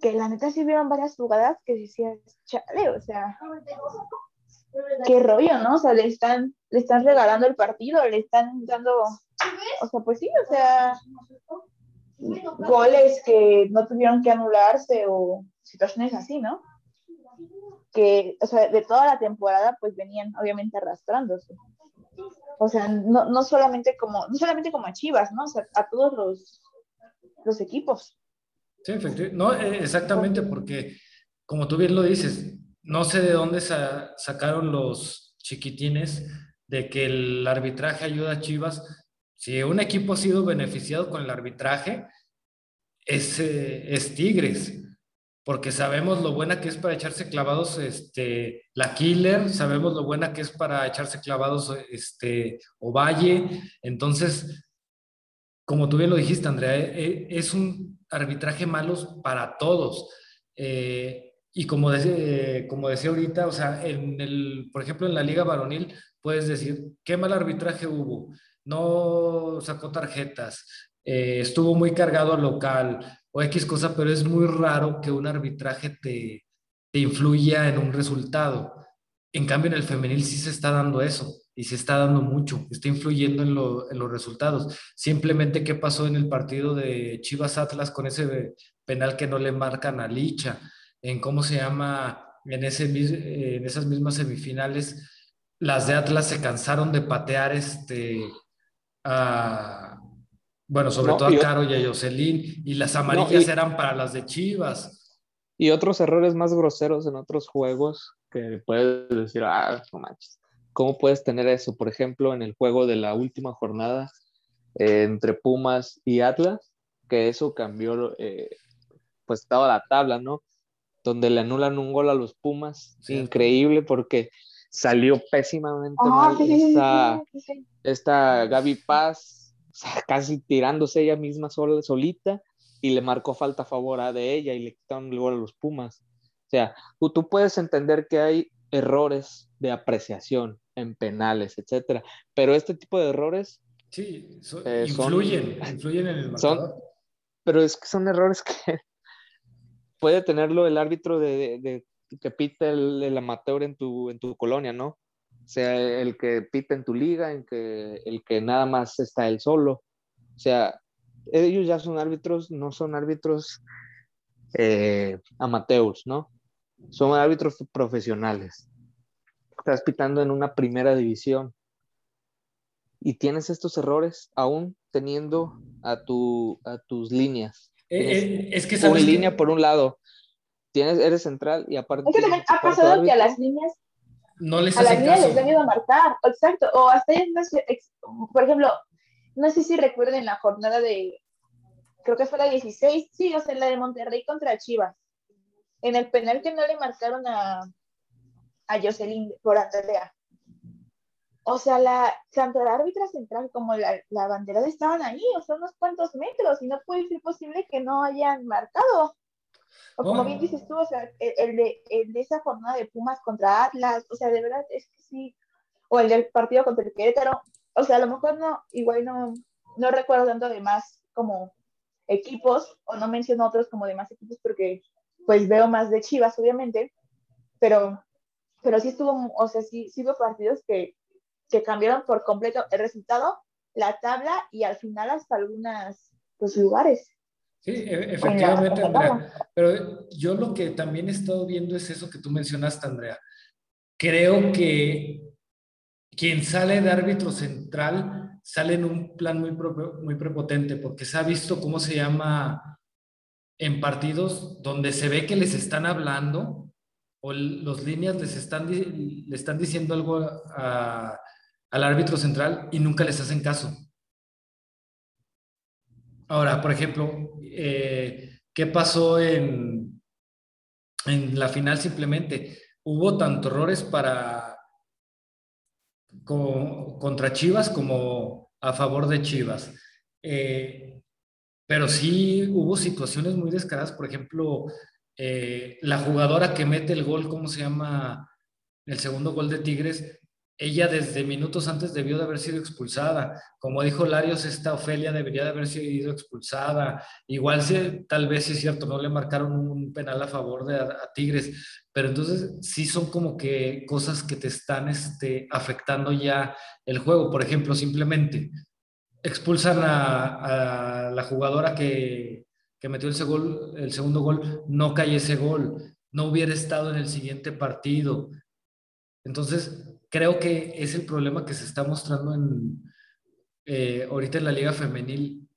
que la neta sí vieron varias jugadas que decías, chale, o sea, qué rollo, ¿no? O sea, le están, le están regalando el partido, le están dando, o sea, pues sí, o sea, goles que no tuvieron que anularse o situaciones así, ¿no? Que, o sea, de toda la temporada, pues venían obviamente arrastrándose. O sea, no, no, solamente como, no solamente como a Chivas, ¿no? O sea, a todos los, los equipos. Sí, efectivamente. No, eh, exactamente, porque como tú bien lo dices, no sé de dónde sacaron los chiquitines de que el arbitraje ayuda a Chivas. Si un equipo ha sido beneficiado con el arbitraje, es, es Tigres porque sabemos lo buena que es para echarse clavados este, la Killer, sabemos lo buena que es para echarse clavados este, Ovalle. Entonces, como tú bien lo dijiste, Andrea, eh, eh, es un arbitraje malo para todos. Eh, y como, como decía ahorita, o sea, en el, por ejemplo, en la Liga Varonil, puedes decir, qué mal arbitraje hubo, no sacó tarjetas, estuvo muy cargado local, o X cosa, pero es muy raro que un arbitraje te, te influya en un resultado. En cambio, en el femenil sí se está dando eso y se está dando mucho, está influyendo en, los resultados. Simplemente qué pasó en el partido de Chivas Atlas con ese penal que no le marcan a Licha, en cómo se llama, en, ese, en esas mismas semifinales, las de Atlas se cansaron de patear este, a, bueno, sobre todo a Caro y a Jocelyn, y las amarillas eran para las de Chivas. Y otros errores más groseros en otros juegos que puedes decir, ah, no manches, ¿cómo puedes tener eso? Por ejemplo, en el juego de la última jornada eh, entre Pumas y Atlas, que eso cambió, eh, pues toda la tabla, ¿no? Donde le anulan un gol a los Pumas, increíble porque salió pésimamente ah, mal esta, esta Gaby Paz casi tirándose ella misma sola, solita y le marcó falta a favor a de ella y le quitaron el gol a los Pumas. O sea, tú, puedes entender que hay errores de apreciación en penales, etcétera, pero este tipo de errores sí, eh, influyen, influyen en el marcador. pero es que son errores que puede tenerlo el árbitro de, que pita el, el, amateur en tu, en tu colonia, ¿no? Sea el que pita en tu liga, en que, el que nada más está él solo. O sea, ellos ya son árbitros, no son árbitros eh, amateurs, ¿no? Son árbitros profesionales. Estás pitando en una primera división y tienes estos errores aún teniendo a, tu, a tus líneas. Eh, eh, es que sabes línea por un lado. Tienes, eres central y aparte. Es que también ha pasado que a las líneas no les a la caso. les han ido a marcar, exacto, o hasta ex- por ejemplo, no sé si recuerden la jornada de, creo que fue la 16, sí, o sea, la de Monterrey contra Chivas, en el penal que no le marcaron a, a Jocelyn por Andrea. O sea, la, tanto la árbitra central como la, la bandera estaban ahí, o sea, unos cuantos metros, y no puede ser posible que no hayan marcado. O como bien dices tú, o sea, el, el de, el de esa jornada de Pumas contra Atlas, o sea, de verdad es que sí, o el del partido contra el Querétaro, o sea, a lo mejor no, igual no, no recuerdo tanto de más como equipos, o no menciono otros como de más equipos porque pues veo más de Chivas, obviamente, pero, pero sí estuvo, o sea, sí, sí hubo partidos que, que cambiaron por completo el resultado, la tabla y al final hasta algunos pues, lugares. Sí, e- efectivamente. Andrea. Pero yo lo que también he estado viendo es eso que tú mencionaste, Andrea. Creo que quien sale de árbitro central sale en un plan muy, pro- muy prepotente, porque se ha visto cómo se llama en partidos donde se ve que les están hablando o los líneas les están, le están diciendo algo a- al árbitro central y nunca les hacen caso. Ahora, por ejemplo, eh, ¿qué pasó en, en la final simplemente? Hubo tanto errores para co- contra Chivas como a favor de Chivas. Eh, pero sí hubo situaciones muy descaradas, por ejemplo, eh, la jugadora que mete el gol, ¿cómo se llama? El segundo gol de Tigres, ella desde minutos antes debió de haber sido expulsada. Como dijo Larios, esta Ofelia debería de haber sido expulsada. Igual si, tal vez es cierto, no le marcaron un penal a favor de Tigres, pero entonces sí son como que cosas que te están este, afectando ya el juego. Por ejemplo, simplemente expulsan a, a la jugadora que, que metió el, gol, el segundo gol, no cae ese gol, no hubiera estado en el siguiente partido. Entonces, creo que es el problema que se está mostrando en, eh, ahorita en la liga femenil,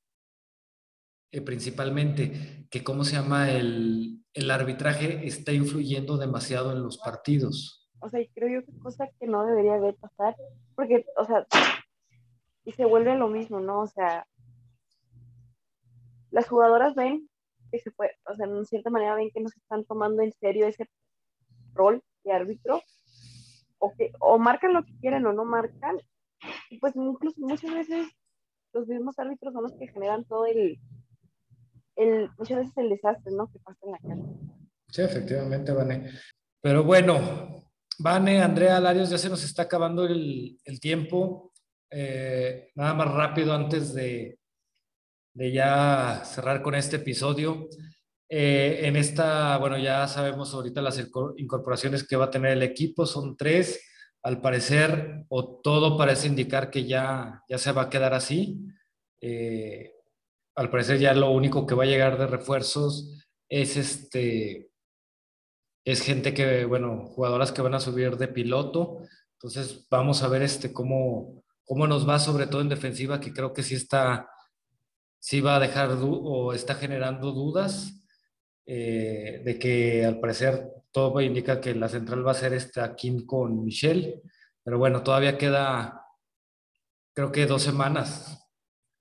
eh, principalmente, que cómo se llama el, el arbitraje está influyendo demasiado en los partidos. O sea, y creo yo que cosa que no debería de pasar, porque, o sea, y se vuelve lo mismo, ¿no? O sea, las jugadoras ven que se puede, o sea, en cierta manera ven que no se están tomando en serio ese rol de árbitro, o que o marcan lo que quieren o no marcan, y pues incluso muchas veces los mismos árbitros son los que generan todo el, el muchas veces el desastre, ¿no? Que pasa en la cancha. Sí, efectivamente, Vane. Pero bueno, Vane, Andrea, Larios, ya se nos está acabando el, el tiempo. Eh, nada más rápido antes de, de ya cerrar con este episodio. Eh, en esta, bueno, ya sabemos ahorita las incorporaciones que va a tener el equipo, son tres. Al parecer, o todo parece indicar que ya, ya se va a quedar así. Eh, al parecer ya lo único que va a llegar de refuerzos es este, es gente que, bueno, jugadoras que van a subir de piloto. Entonces vamos a ver este cómo, cómo nos va, sobre todo en defensiva, que creo que sí está, sí va a dejar o está generando dudas eh, de que al parecer todo indica que la central va a ser esta Kim con Michelle, pero bueno, todavía queda, creo que dos semanas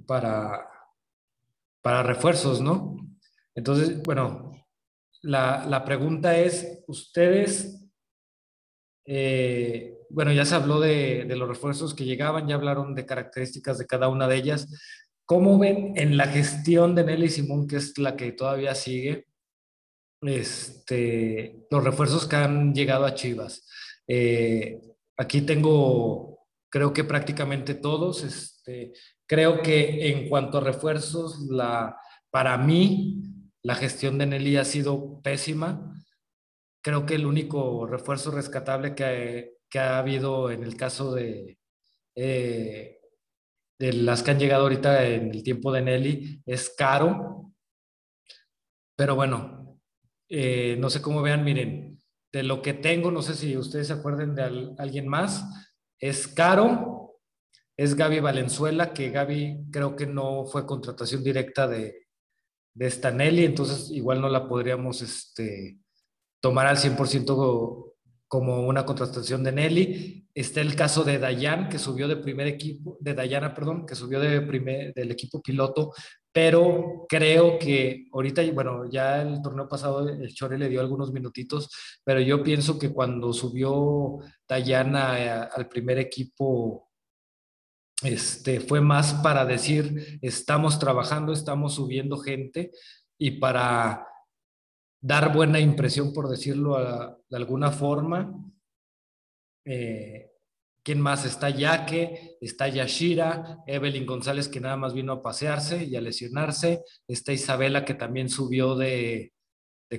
para, para refuerzos, ¿no? Entonces, bueno, la, la pregunta es, ustedes, eh, bueno, ya se habló de, de, los refuerzos que llegaban, ya hablaron de características de cada una de ellas. ¿Cómo ven en la gestión de Nelly Simón, que es la que todavía sigue, este, los refuerzos que han llegado a Chivas? Eh, aquí tengo, creo que prácticamente todos. Este, creo que en cuanto a refuerzos, la, para mí, la gestión de Nelly ha sido pésima. Creo que el único refuerzo rescatable que, ha habido en el caso de, eh, de las que han llegado ahorita en el tiempo de Nelly es caro. Pero bueno, eh, no sé cómo vean, miren, de lo que tengo, no sé si ustedes se acuerden de al, alguien más, es caro, es Gaby Valenzuela, que Gaby creo que no fue contratación directa de, de Stanelli, entonces igual no la podríamos este, tomar al 100% como una contratación de Nelly. Está el caso de Dayan, que subió de primer equipo, de Dayana, perdón, que subió de primer, del equipo piloto, pero creo que ahorita, bueno, ya el torneo pasado el Chore le dio algunos minutitos, pero yo pienso que cuando subió Dayana eh, al primer equipo, este, fue más para decir, estamos trabajando, estamos subiendo gente y para dar buena impresión, por decirlo de alguna forma. Eh, ¿Quién más? Está Yaque, está Yashira, Evelyn González que nada más vino a pasearse y a lesionarse, está Isabela que también subió de,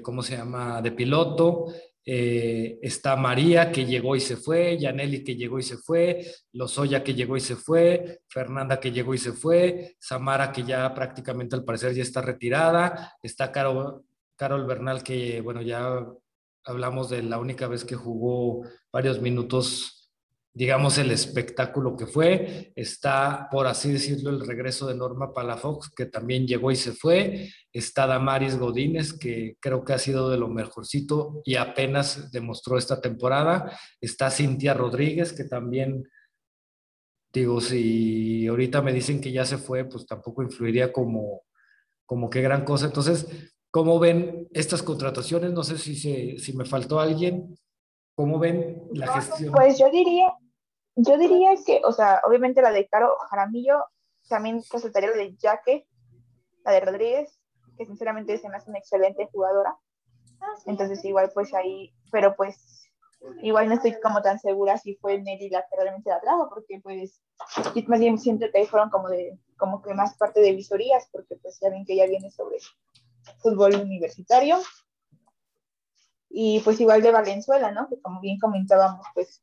¿cómo se llama?, de piloto, eh, está María que llegó y se fue, Yaneli que llegó y se fue, Lozoya que llegó y se fue, Fernanda que llegó y se fue, Samara que ya prácticamente al parecer ya está retirada, está Caro, Carol Bernal, que bueno, ya hablamos de la única vez que jugó varios minutos, digamos, el espectáculo que fue. Está, por así decirlo, el regreso de Norma Palafox, que también llegó y se fue. Está Damaris Godínez, que creo que ha sido de lo mejorcito y apenas demostró esta temporada. Está Cintia Rodríguez, que también, digo, si ahorita me dicen que ya se fue, pues tampoco influiría como, como qué gran cosa. Entonces, ¿Cómo ven estas contrataciones? No sé si, si me faltó alguien. ¿Cómo ven la gestión? Pues yo diría, yo diría que, o sea, obviamente la de Caro Jaramillo, también consultaría la de Jaque, la de Rodríguez, que sinceramente se me hace una excelente jugadora. Entonces igual pues ahí, pero pues igual no estoy como tan segura si fue Nelly la que realmente la trajo, porque pues más bien siento que ahí fueron como de, como que más parte de visorías, porque pues ya ven que ya viene sobre fútbol universitario. Y pues igual de Valenzuela, ¿no? Que como bien comentábamos, pues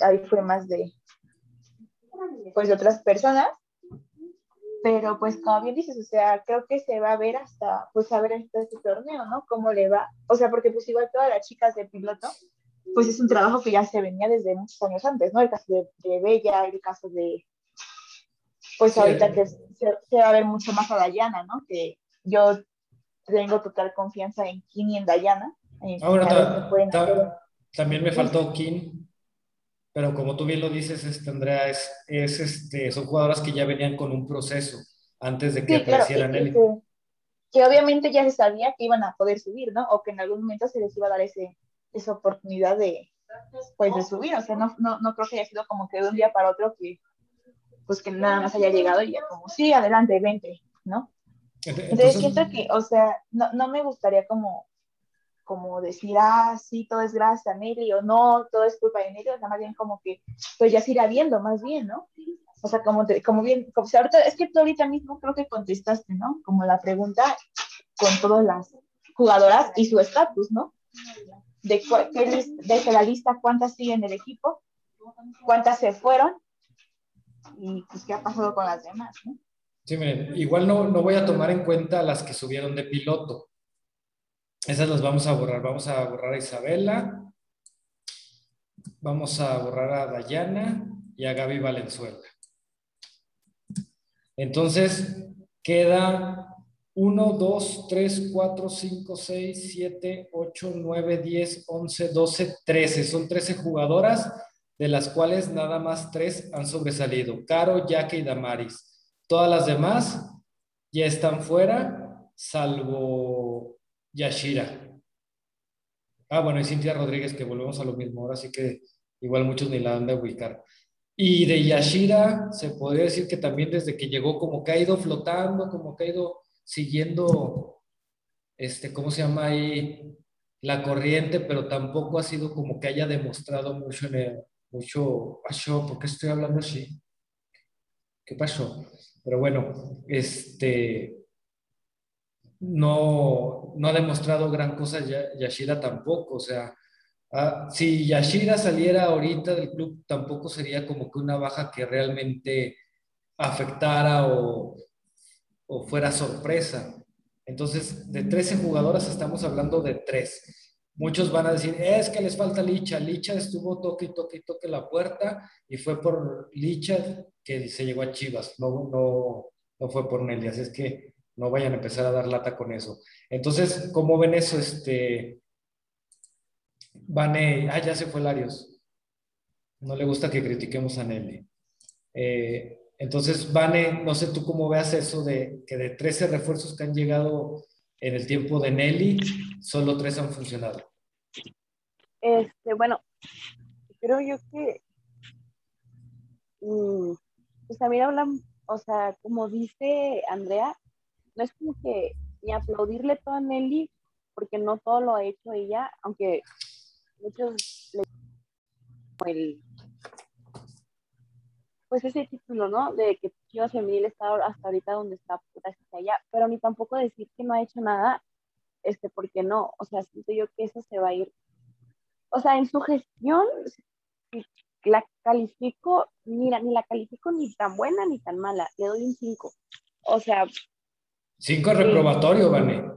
ahí fue más de, pues de otras personas. Pero pues como bien dices, o sea, creo que se va a ver hasta, pues a ver hasta este torneo, ¿no? Cómo le va. O sea, porque pues igual todas las chicas de piloto, pues es un trabajo que ya se venía desde muchos años antes, ¿no? El caso de, Bella, el caso de, pues ahorita que se, se, va a ver mucho más a Dayana, ¿no? Que yo tengo total confianza en Kim y en Dayana. Ahora también me faltó Kim, pero como tú bien lo dices, este, Andrea, es, es, este, son jugadoras que ya venían con un proceso antes de que aparecieran claro, que, obviamente ya se sabía que iban a poder subir, ¿no? O que en algún momento se les iba a dar ese, esa oportunidad de, pues, de subir. O sea, no, no, no creo que haya sido como que de un día para otro que, pues, que nada más haya llegado y ya como, sí, adelante, vente, ¿no? Entonces, siento que, o sea, no, no, me gustaría como, como decir, ah, sí, todo es gracias a Nelly, o no, todo es culpa de Nelly, o sea, más bien como que, pues ya se irá viendo, más bien, ¿no? O sea, como, como bien, como, o ahorita, es que tú ahorita mismo creo que contestaste, ¿no? Como la pregunta con todas las jugadoras y su estatus, ¿no? De, qué de la lista, cuántas siguen el equipo, cuántas se fueron, y pues qué ha pasado con las demás, ¿no? Sí, miren, igual no, no voy a tomar en cuenta las que subieron de piloto. Esas las vamos a borrar. Vamos a borrar a Isabela, vamos a borrar a Dayana y a Gaby Valenzuela. Entonces, queda 1, 2, 3, 4, 5, 6, 7, 8, 9, 10, 11, 12, 13. Son 13 jugadoras, de las cuales nada más 3 han sobresalido. Caro, Yaque y Damaris. Todas las demás ya están fuera, salvo Yashira. Ah, bueno, y Cintia Rodríguez, que volvemos a lo mismo, ahora sí que igual muchos ni la han de ubicar. Y de Yashira se podría decir que también desde que llegó como que ha ido flotando, como que ha ido siguiendo, este, ¿cómo se llama ahí? La corriente, pero tampoco ha sido como que haya demostrado mucho en el, mucho, ¿por qué estoy hablando así? ¿Qué pasó? Pero bueno, este, no, no ha demostrado gran cosa Yashira tampoco. O sea, ah, si Yashira saliera ahorita del club, tampoco sería como que una baja que realmente afectara o, o fuera sorpresa. Entonces, de 13 jugadoras estamos hablando de 3. Muchos van a decir, es que les falta Licha. Licha estuvo toque y toque y toque la puerta y fue por Licha que se llegó a Chivas, no, no, no fue por Nelly, así es que no vayan a empezar a dar lata con eso. Entonces, ¿cómo ven eso? Este, Vane, ah, ya se fue Larios. No le gusta que critiquemos a Nelly. Eh, entonces, Vane, no sé tú cómo veas eso de que de 13 refuerzos que han llegado en el tiempo de Nelly, solo tres han funcionado. Este, bueno, creo yo que mm, pues también hablan, o sea, como dice Andrea, no es como que ni aplaudirle todo a Nelly, porque no todo lo ha hecho ella, aunque muchos le el pues ese título, ¿no? De que Chivas Femenil está hasta ahorita donde está, gracias a ella, pero ni tampoco decir que no ha hecho nada, este, porque no, o sea, siento yo que eso se va a ir, o sea, en su gestión, la califico, mira, ni la califico ni tan buena ni tan mala, le doy un 5, o sea. 5 reprobatorio, Vane.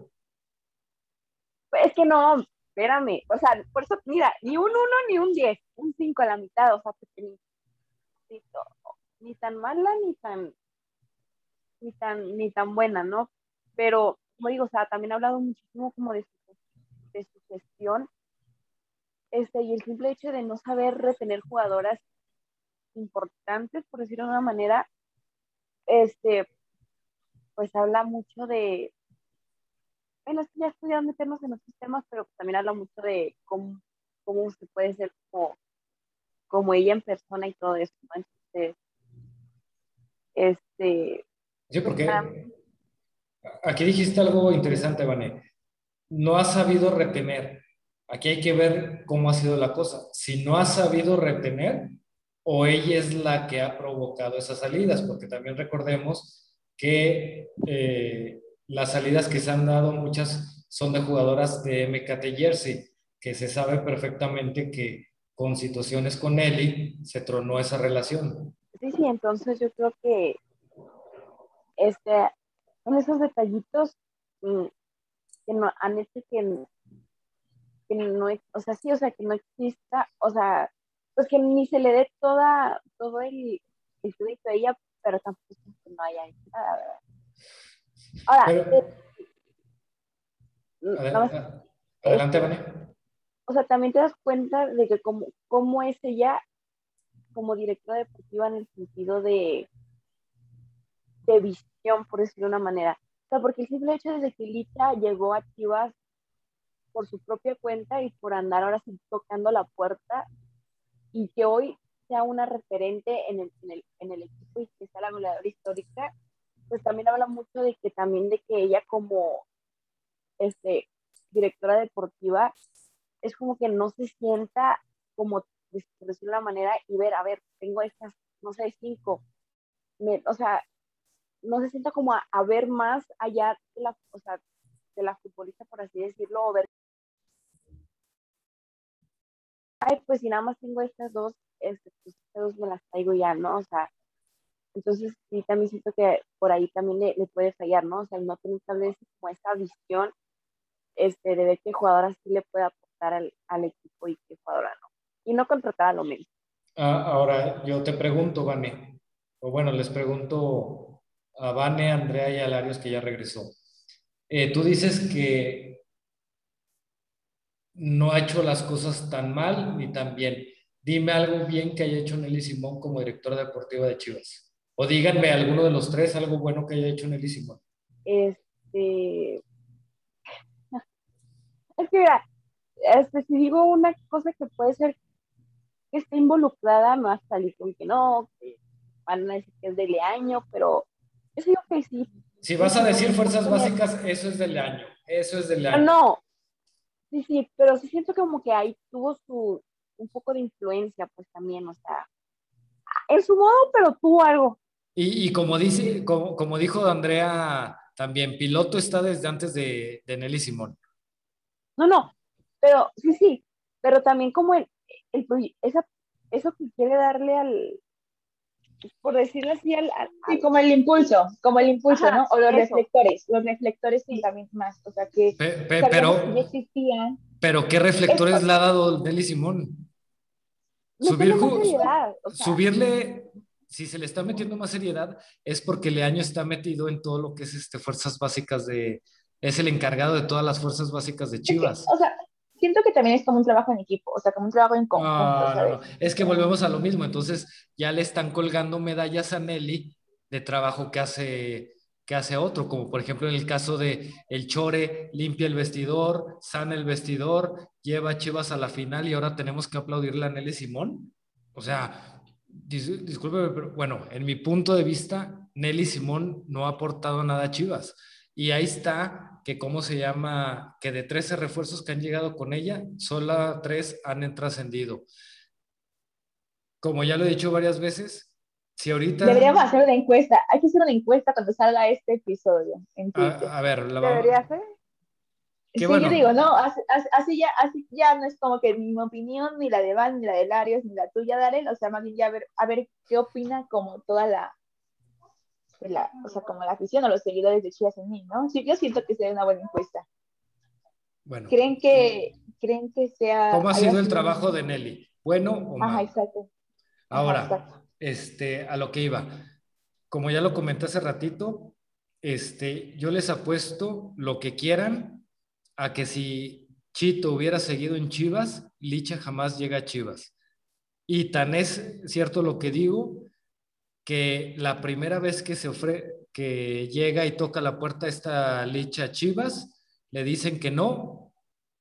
Es que no, espérame, o sea, por eso, mira, ni un 1 ni un 10, un 5 a la mitad, o sea, porque ni tan mala ni tan ni tan ni tan buena, ¿no? Pero como digo, o sea, también ha hablado muchísimo como de su, de su gestión este, y el simple hecho de no saber retener jugadoras importantes, por decirlo de una manera, este, pues habla mucho de, bueno, es que ya estudiado meternos en los sistemas, pero también habla mucho de cómo, cómo se puede ser como, como ella en persona y todo eso, ¿no? Entonces, este... Sí, porque aquí dijiste algo interesante, Vané. No ha sabido retener. Aquí hay que ver cómo ha sido la cosa. Si no ha sabido retener, o ella es la que ha provocado esas salidas, porque también recordemos que eh, las salidas que se han dado, muchas son de jugadoras de MKT Jersey, que se sabe perfectamente que con situaciones con Eli se tronó esa relación. Sí, sí, entonces yo creo que este, son esos detallitos mm, que no han hecho que, que no, o sea, sí, o sea, que no exista, o sea, pues que ni se le dé toda, todo el, el crédito a ella, pero tampoco que no haya hecho nada, ¿verdad? Ahora, eh, adelante, Vane. O sea, también te das cuenta de que como, cómo es ella como directora deportiva en el sentido de, de visión, por decirlo de una manera. O sea, porque el simple hecho desde que Licha llegó a Chivas por su propia cuenta y por andar ahora sí tocando la puerta y que hoy sea una referente en el, en el, en el equipo y que sea la goleadora histórica, pues también habla mucho de que también de que ella como este, directora deportiva es como que no se sienta como por decirlo de una manera, y ver, a ver, tengo estas, no sé, cinco, o sea, no se sienta como a, ver más allá de la, o sea, de la futbolista, por así decirlo, o ver, ay, pues si nada más tengo estas dos, este, pues estas dos me las traigo ya, ¿no? O sea, entonces sí, también siento que por ahí también le, puede fallar, ¿no? O sea, no tener tal vez como esa visión este, de ver qué jugadora sí le puede aportar al, al equipo y qué jugadora no y no contratar a lo mismo. Ah, ahora yo te pregunto, Vane, o bueno, les pregunto a Vane, Andrea y a Larios que ya regresó. Eh, tú dices que no ha hecho las cosas tan mal ni tan bien. Dime algo bien que haya hecho Nelly Simón como directora deportiva de Chivas. O díganme alguno de los tres algo bueno que haya hecho Nelly Simón. Este. Es que mira, este, si digo una cosa que puede ser que esté involucrada, no va a salir con que no, que van a decir que es de año, pero yo digo que sí. Si vas a decir fuerzas básicas, eso es del año, eso es del año. No, sí, sí, pero sí siento como que ahí tuvo su, un poco de influencia, pues también, o sea, en su modo, pero tuvo algo. Y, y como, dice, como, como dijo Andrea, también piloto está desde antes de, de Nelly Simón. No, no, pero sí, sí, pero también como el, esa, eso que quiere darle al, por decirlo así, al, Sí, como el impulso, como el impulso, ¿no? O los reflectores, los reflectores sí. también más, o sea que... pero, existían. pero ¿qué reflectores le ha dado Nelly Simón? Subir, subirle, si se le está metiendo más seriedad, es porque Leaño está metido en todo lo que es este, fuerzas básicas de, es el encargado de todas las fuerzas básicas de Chivas. o sea, siento que también es como un trabajo en equipo, o sea, como un trabajo en conjunto. No, no, Es que volvemos a lo mismo, entonces ya le están colgando medallas a Nelly de trabajo que hace que hace otro, como por ejemplo en el caso de el Chore limpia el vestidor, sana el vestidor, lleva a Chivas a la final y ahora tenemos que aplaudirle a Nelly Simón. O sea, dis pero bueno, en mi punto de vista, Nelly Simón no ha aportado nada a Chivas. Y ahí está que, ¿cómo se llama? Que de 13 refuerzos que han llegado con ella, solo tres han trascendido. Como ya lo he dicho varias veces, si ahorita... Deberíamos hacer una encuesta. Hay que hacer una encuesta cuando salga este episodio. a, ver, la ¿Debería hacer? sí, yo digo, no, así, ya, así ya no es como que ni mi opinión, ni la de Van, ni la de Larios, ni la tuya, Darel, o sea, más bien ya a ver, a ver qué opina como toda la, la, o sea, como la afición o los seguidores de Chivas en mí, ¿no? Sí, yo siento que sería una buena encuesta. Bueno. ¿Creen que, ¿creen que sea... ¿Cómo ha sido el trabajo de Nelly? ¿Bueno o malo? Ajá, exacto. Ahora, este, a lo que iba. Como ya lo comenté hace ratito, este, yo les apuesto lo que quieran a que si Chito hubiera seguido en Chivas, Licha jamás llega a Chivas. Y tan es cierto lo que digo, que la primera vez que se ofrece, que llega y toca la puerta esta Licha Chivas, le dicen que no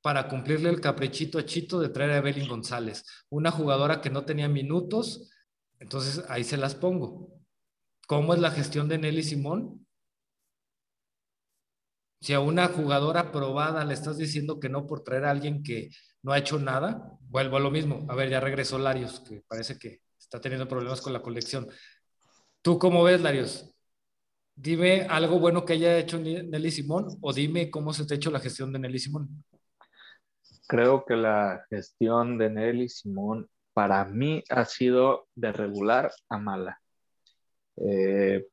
para cumplirle el caprichito a Chito de traer a Evelyn González, una jugadora que no tenía minutos, entonces ahí se las pongo. ¿Cómo es la gestión de Nelly Simón? Si a una jugadora probada le estás diciendo que no por traer a alguien que no ha hecho nada, vuelvo a lo mismo. A ver, ya regresó Larios, que parece que está teniendo problemas con la colección. ¿Tú cómo ves, Larios? Dime algo bueno que haya hecho Nelly Simón o dime cómo se te ha hecho la gestión de Nelly Simón. Creo que la gestión de Nelly Simón para mí ha sido de regular a mala. Eh,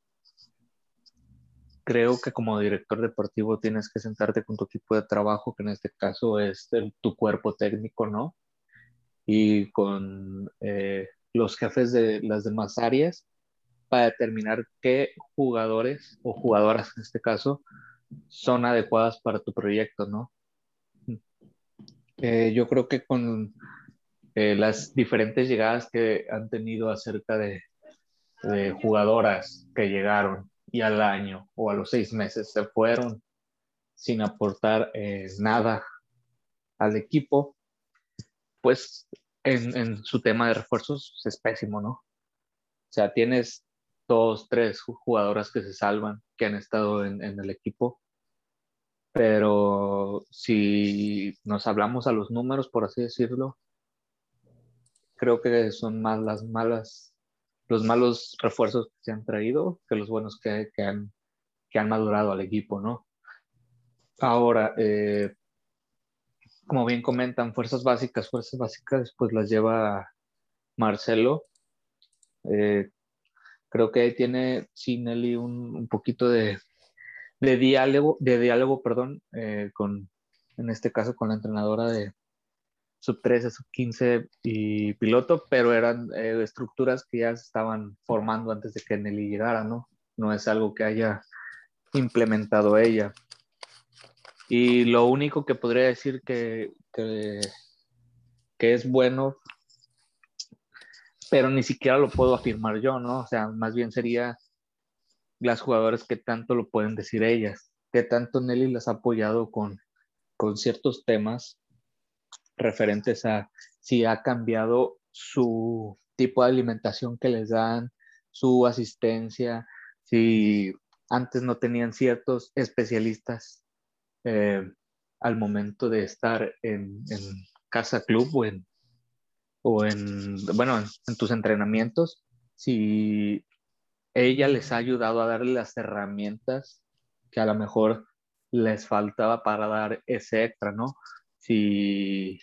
creo que como director deportivo tienes que sentarte con tu equipo de trabajo, que en este caso es tu cuerpo técnico, ¿no? Y con eh, los jefes de las demás áreas para determinar qué jugadores o jugadoras en este caso son adecuadas para tu proyecto, ¿no? Eh, yo creo que con eh, las diferentes llegadas que han tenido acerca de, jugadoras que llegaron y al año o a los seis meses se fueron sin aportar eh, nada al equipo, pues en, su tema de refuerzos es pésimo, ¿no? O sea, tienes dos, tres jugadoras que se salvan, que han estado en, en el equipo, pero si nos hablamos a los números, por así decirlo, creo que son más las malas, los malos refuerzos que se han traído que los buenos que, que, han, que han madurado al equipo, ¿no? Ahora, eh, como bien comentan, fuerzas básicas, fuerzas básicas, pues las lleva Marcelo. Eh, creo que tiene, sí, Nelly, un, un poquito de, de, diálogo, de diálogo, perdón, eh, con, en este caso con la entrenadora de, sub 13, sub 15 y piloto, pero eran eh, estructuras que ya se estaban formando antes de que Nelly llegara, ¿no? No es algo que haya implementado ella. Y lo único que podría decir que, que, que es bueno, pero ni siquiera lo puedo afirmar yo, ¿no? O sea, más bien sería las jugadoras que tanto lo pueden decir ellas, que tanto Nelly las ha apoyado con, con ciertos temas referentes a si ha cambiado su tipo de alimentación que les dan, su asistencia, si antes no tenían ciertos especialistas eh, al momento de estar en, casa club o en, o en bueno, en, tus entrenamientos, si ella les ha ayudado a darle las herramientas que a lo mejor les faltaba para dar ese extra, ¿no? si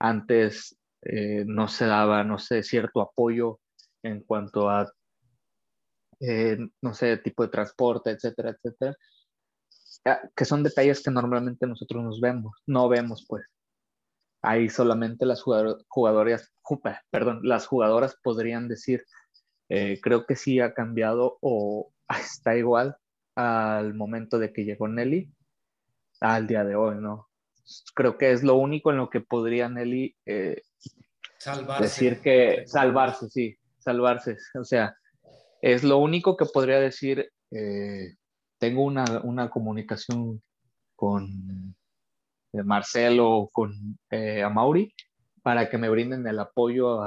antes eh, no se daba, no sé, cierto apoyo en cuanto a, eh, no sé, tipo de transporte, etcétera, etcétera, ah, que son detalles que normalmente nosotros nos vemos, no vemos, pues. Ahí solamente las jugadoras, perdón, las jugadoras podrían decir, eh, creo que sí ha cambiado o está igual al momento de que llegó Nelly al día de hoy, ¿no? creo que es lo único en lo que podría Nelly eh, decir que salvarse, sí, salvarse. O sea, es lo único que podría decir, eh, tengo una, una, comunicación con eh, Marcelo, con eh, para que me brinden el apoyo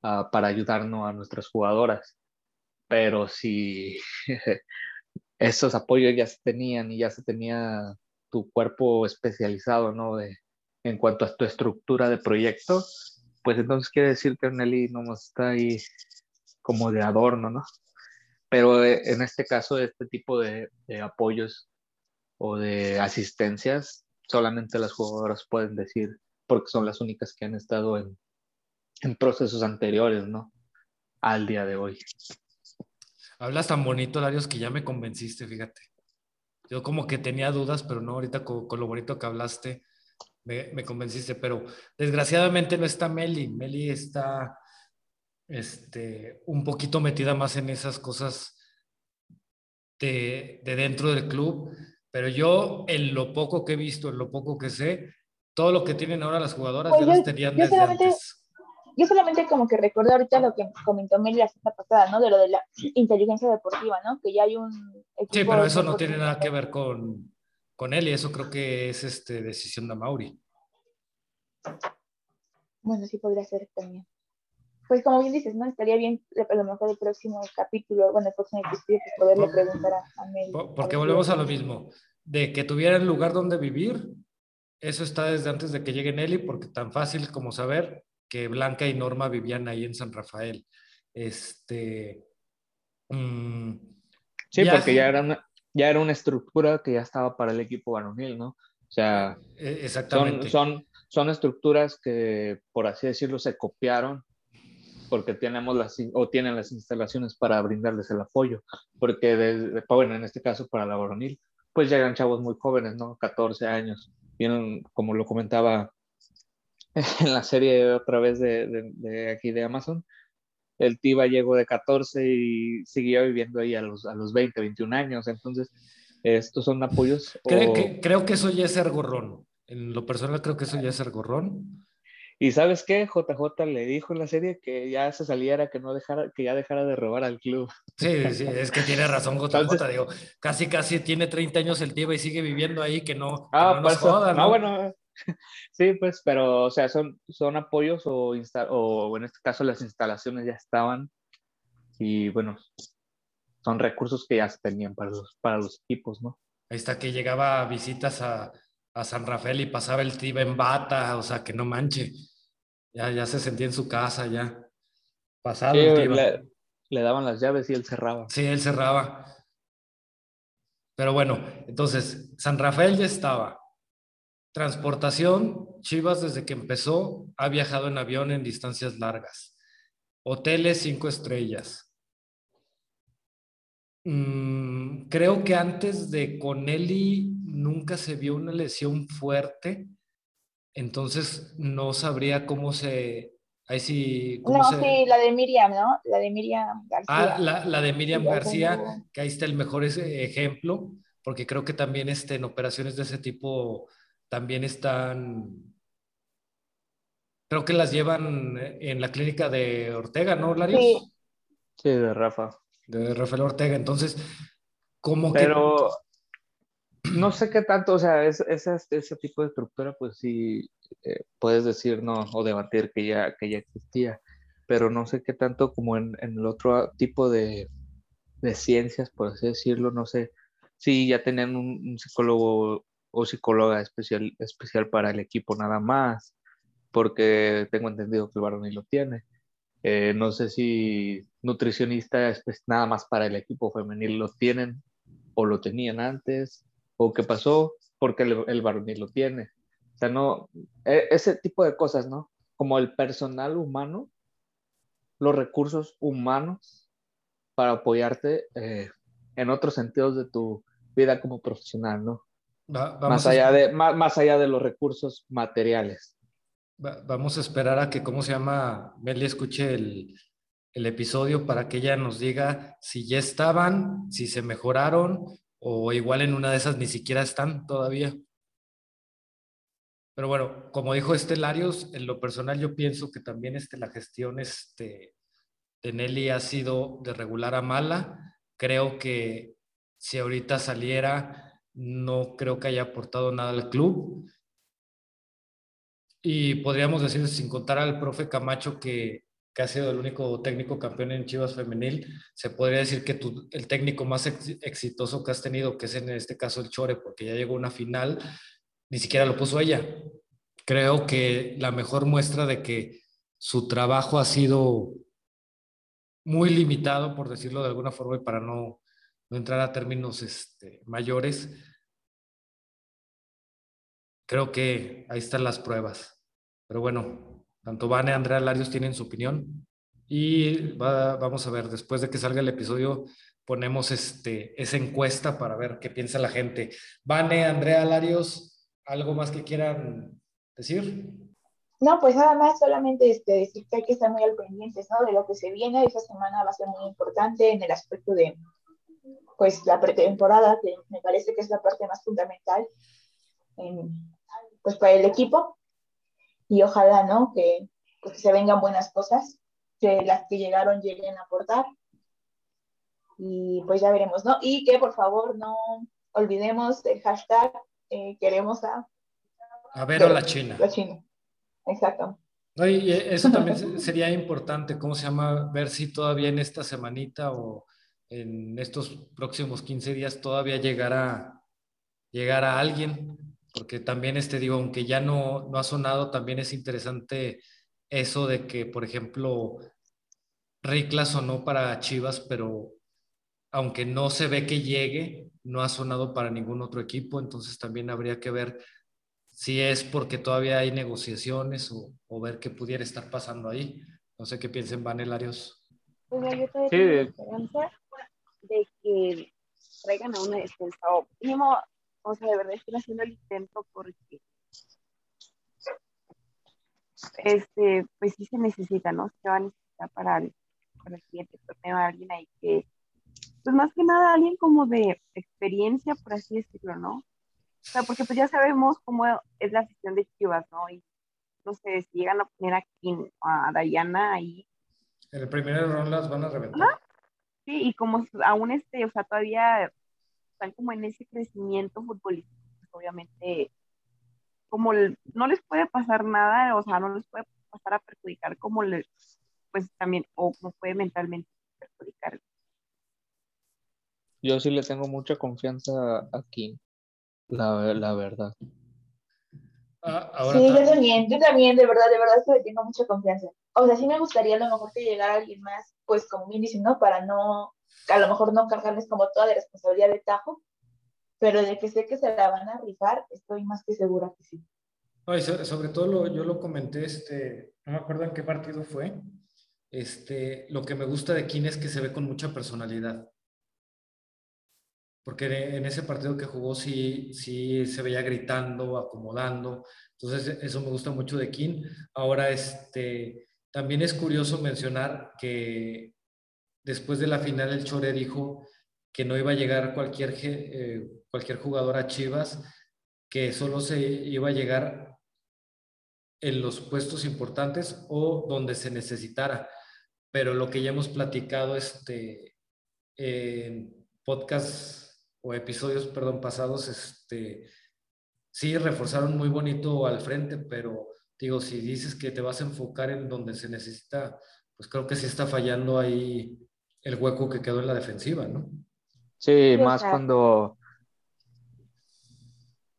para ayudarnos a nuestras jugadoras. Pero si esos apoyos ya se tenían y ya se tenía tu cuerpo especializado, ¿no? De, en cuanto a tu estructura de proyecto, pues entonces quiere decir que Nelly no está ahí como de adorno, ¿no? Pero eh, en este caso, este tipo de, apoyos o de asistencias, solamente las jugadoras pueden decir, porque son las únicas que han estado en, en procesos anteriores, ¿no? Al día de hoy. Hablas tan bonito, Darius, que ya me convenciste, fíjate. Yo como que tenía dudas, pero no, ahorita con, lo bonito que hablaste, me, me, convenciste. Pero desgraciadamente no está Meli. Meli está este, un poquito metida más en esas cosas de, de, dentro del club, pero yo en lo poco que he visto, en lo poco que sé, todo lo que tienen ahora las jugadoras ya las tenían desde antes. Yo solamente como que recuerdo ahorita lo que comentó Meli la semana pasada, ¿no? De lo de la inteligencia deportiva, ¿no? Que ya hay un... Sí, pero eso no tiene nada que ver con, con él y eso creo que es este, decisión de Mauri. Bueno, sí podría ser también pues como bien dices, ¿no? Estaría bien a lo mejor el próximo capítulo, bueno, el próximo episodio, pues poderle preguntar a, Mel. Porque volvemos a lo mismo, de que tuvieran lugar donde vivir, eso está desde antes de que llegue Nelly, porque tan fácil como saber que Blanca y Norma vivían ahí en San Rafael. Este. Mm, sí, porque ya era, una, ya era una estructura que ya estaba para el equipo varonil, ¿no? O sea, e, Exactamente. Son, son, son estructuras que, por así decirlo, se copiaron porque tenemos las o tienen las instalaciones para brindarles el apoyo, porque desde, bueno, en este caso para la varonil, pues llegan chavos muy jóvenes, ¿no? 14 años. Vienen, como lo comentaba en la serie otra vez de, de, aquí de Amazon, el Tiba llegó de 14 y siguió viviendo ahí a los, a los 20, 21 años. Entonces, estos son apoyos. Creo, que, creo que eso ya es ser gorrón. En lo personal creo que eso ya es ser gorrón. Y sabes qué, JJ le dijo en la serie que ya se saliera, que no dejara, que ya dejara de robar al club. Sí, sí, es que tiene razón JJ, digo, casi casi tiene 30 años el tío y sigue viviendo ahí, que no, ah, no nos joda, ¿no? bueno, sí, pues, pero, o sea, son, son apoyos o, o en este caso las instalaciones ya estaban y bueno, son recursos que ya se tenían para los, para los equipos, ¿no? Ahí está que llegaba visitas a, a San Rafael y pasaba el tío en bata, o sea, que no manche. Ya, ya se sentía en su casa, ya. Pasado le, le, daban las llaves y él cerraba. Sí, él cerraba. Pero bueno, entonces, San Rafael ya estaba. Transportación, Chivas desde que empezó ha viajado en avión en distancias largas. Hoteles cinco estrellas. Mm, creo que antes de Conelli nunca se vio una lesión fuerte entonces no sabría cómo se... Ahí sí, no, sí, la de Miriam, ¿no? La de Miriam García. Ah, la, de Miriam García, que ahí está el mejor ejemplo, porque creo que también este, en operaciones de ese tipo también están... Creo que las llevan en la clínica de Ortega, ¿no, Larios? Sí. sí, de Rafa. De Rafael Ortega. Entonces, ¿cómo que...? No sé qué tanto, o sea, es, ese tipo de estructura, pues sí, eh, puedes decir no o debatir que ya, que ya existía, pero no sé qué tanto como en, el otro tipo de, ciencias, por así decirlo, no sé si ya tenían un, psicólogo o psicóloga especial, especial para el equipo nada más, porque tengo entendido que el varón lo tiene. Eh, no sé si nutricionista nada más para el equipo femenil lo tienen o lo tenían antes o qué pasó porque el, el varonil lo tiene. O sea, no, e, ese tipo de cosas, ¿no? Como el personal humano, los recursos humanos para apoyarte eh, en otros sentidos de tu vida como profesional, ¿no? más, allá de, más, más, allá de los recursos materiales. vamos a esperar a que, ¿cómo se llama? Meli escuche el, el episodio para que ella nos diga si ya estaban, si se mejoraron o igual en una de esas ni siquiera están todavía. Pero bueno, como dijo este Larios, en lo personal yo pienso que también este, la gestión este, de Nelly ha sido de regular a mala. Creo que si ahorita saliera, no creo que haya aportado nada al club. Y podríamos decir, sin contar al profe Camacho, que, que ha sido el único técnico campeón en Chivas Femenil, se podría decir que el técnico más exitoso que has tenido, que es en este caso el Chore, porque ya llegó a una final, ni siquiera lo puso ella. Creo que la mejor muestra de que su trabajo ha sido muy limitado, por decirlo de alguna forma, y para no, entrar a términos este, mayores, creo que ahí están las pruebas. Pero bueno, tanto Vane Andrea Larios tienen su opinión. Y vamos a ver, después de que salga el episodio, ponemos este, esa encuesta para ver qué piensa la gente. Vane, Andrea Larios, ¿algo más que quieran decir? No, pues nada más, solamente este, decir que hay que estar muy al pendiente ¿no? de lo que se viene. Esta semana va a ser muy importante en el aspecto de pues, la pretemporada, que me parece que es la parte más fundamental pues, para el equipo y ojalá, ¿no? Que, pues, que se vengan buenas cosas, que las que llegaron lleguen a aportar. Y pues ya veremos, ¿no? Y que por favor no olvidemos el hashtag eh, queremos a... A ver a la China. La China, exacto. y eso también sería importante, ¿cómo se llama? Ver si todavía en esta semanita o en estos próximos 15 días todavía llegará, llegará alguien porque también, este, digo, aunque ya no, no ha sonado, también es interesante eso de que, por ejemplo, Ricla sonó para Chivas, pero aunque no se ve que llegue, no ha sonado para ningún otro equipo, entonces también habría que ver si es porque todavía hay negociaciones o, o ver qué pudiera estar pasando ahí. No sé qué piensen, Vanelarios. Pues yo todavía tengo esperanza de que traigan a una defensa o mínimo o sea, de verdad estoy haciendo el intento porque, este, pues sí se necesita, ¿no? Se va a necesitar para el, para el siguiente torneo alguien ahí que, pues más que nada alguien como de experiencia, por así decirlo, ¿no? O sea, porque pues ya sabemos cómo es la afición de Chivas, ¿no? Y no sé, si llegan a poner aquí a Dayana ahí. En el primer error las van a reventar. Sí, y como aún este, o sea, todavía están como en ese crecimiento futbolístico, pues, obviamente, como no les puede pasar nada, o sea, no les puede pasar a perjudicar como les, pues también, o como puede mentalmente perjudicar. Yo sí le tengo mucha confianza aquí, la, la verdad. Ah, sí, yo también, yo también, de verdad, de verdad que le tengo mucha confianza. O sea, sí me gustaría a lo mejor que llegara alguien más, pues como bien diciendo, para no a lo mejor no cargarles como toda la responsabilidad de Tajo, pero de que sé que se la van a rifar, estoy más que segura que sí. sobre todo lo, yo lo comenté, este, no me acuerdo en qué partido fue, este, lo que me gusta de Kin es que se ve con mucha personalidad. Porque en ese partido que jugó sí, sí se veía gritando, acomodando. Entonces eso me gusta mucho de Kin. Ahora, este, también es curioso mencionar que después de la final el Chore dijo que no iba a llegar cualquier, eh, cualquier jugador a Chivas, que solo se iba a llegar en los puestos importantes o donde se necesitara. Pero lo que ya hemos platicado este, en podcasts o episodios, perdón, pasados, este, sí reforzaron muy bonito al frente, pero digo, si dices que te vas a enfocar en donde se necesita, pues creo que sí está fallando ahí el hueco que quedó en la defensiva, ¿no? Sí, más cuando...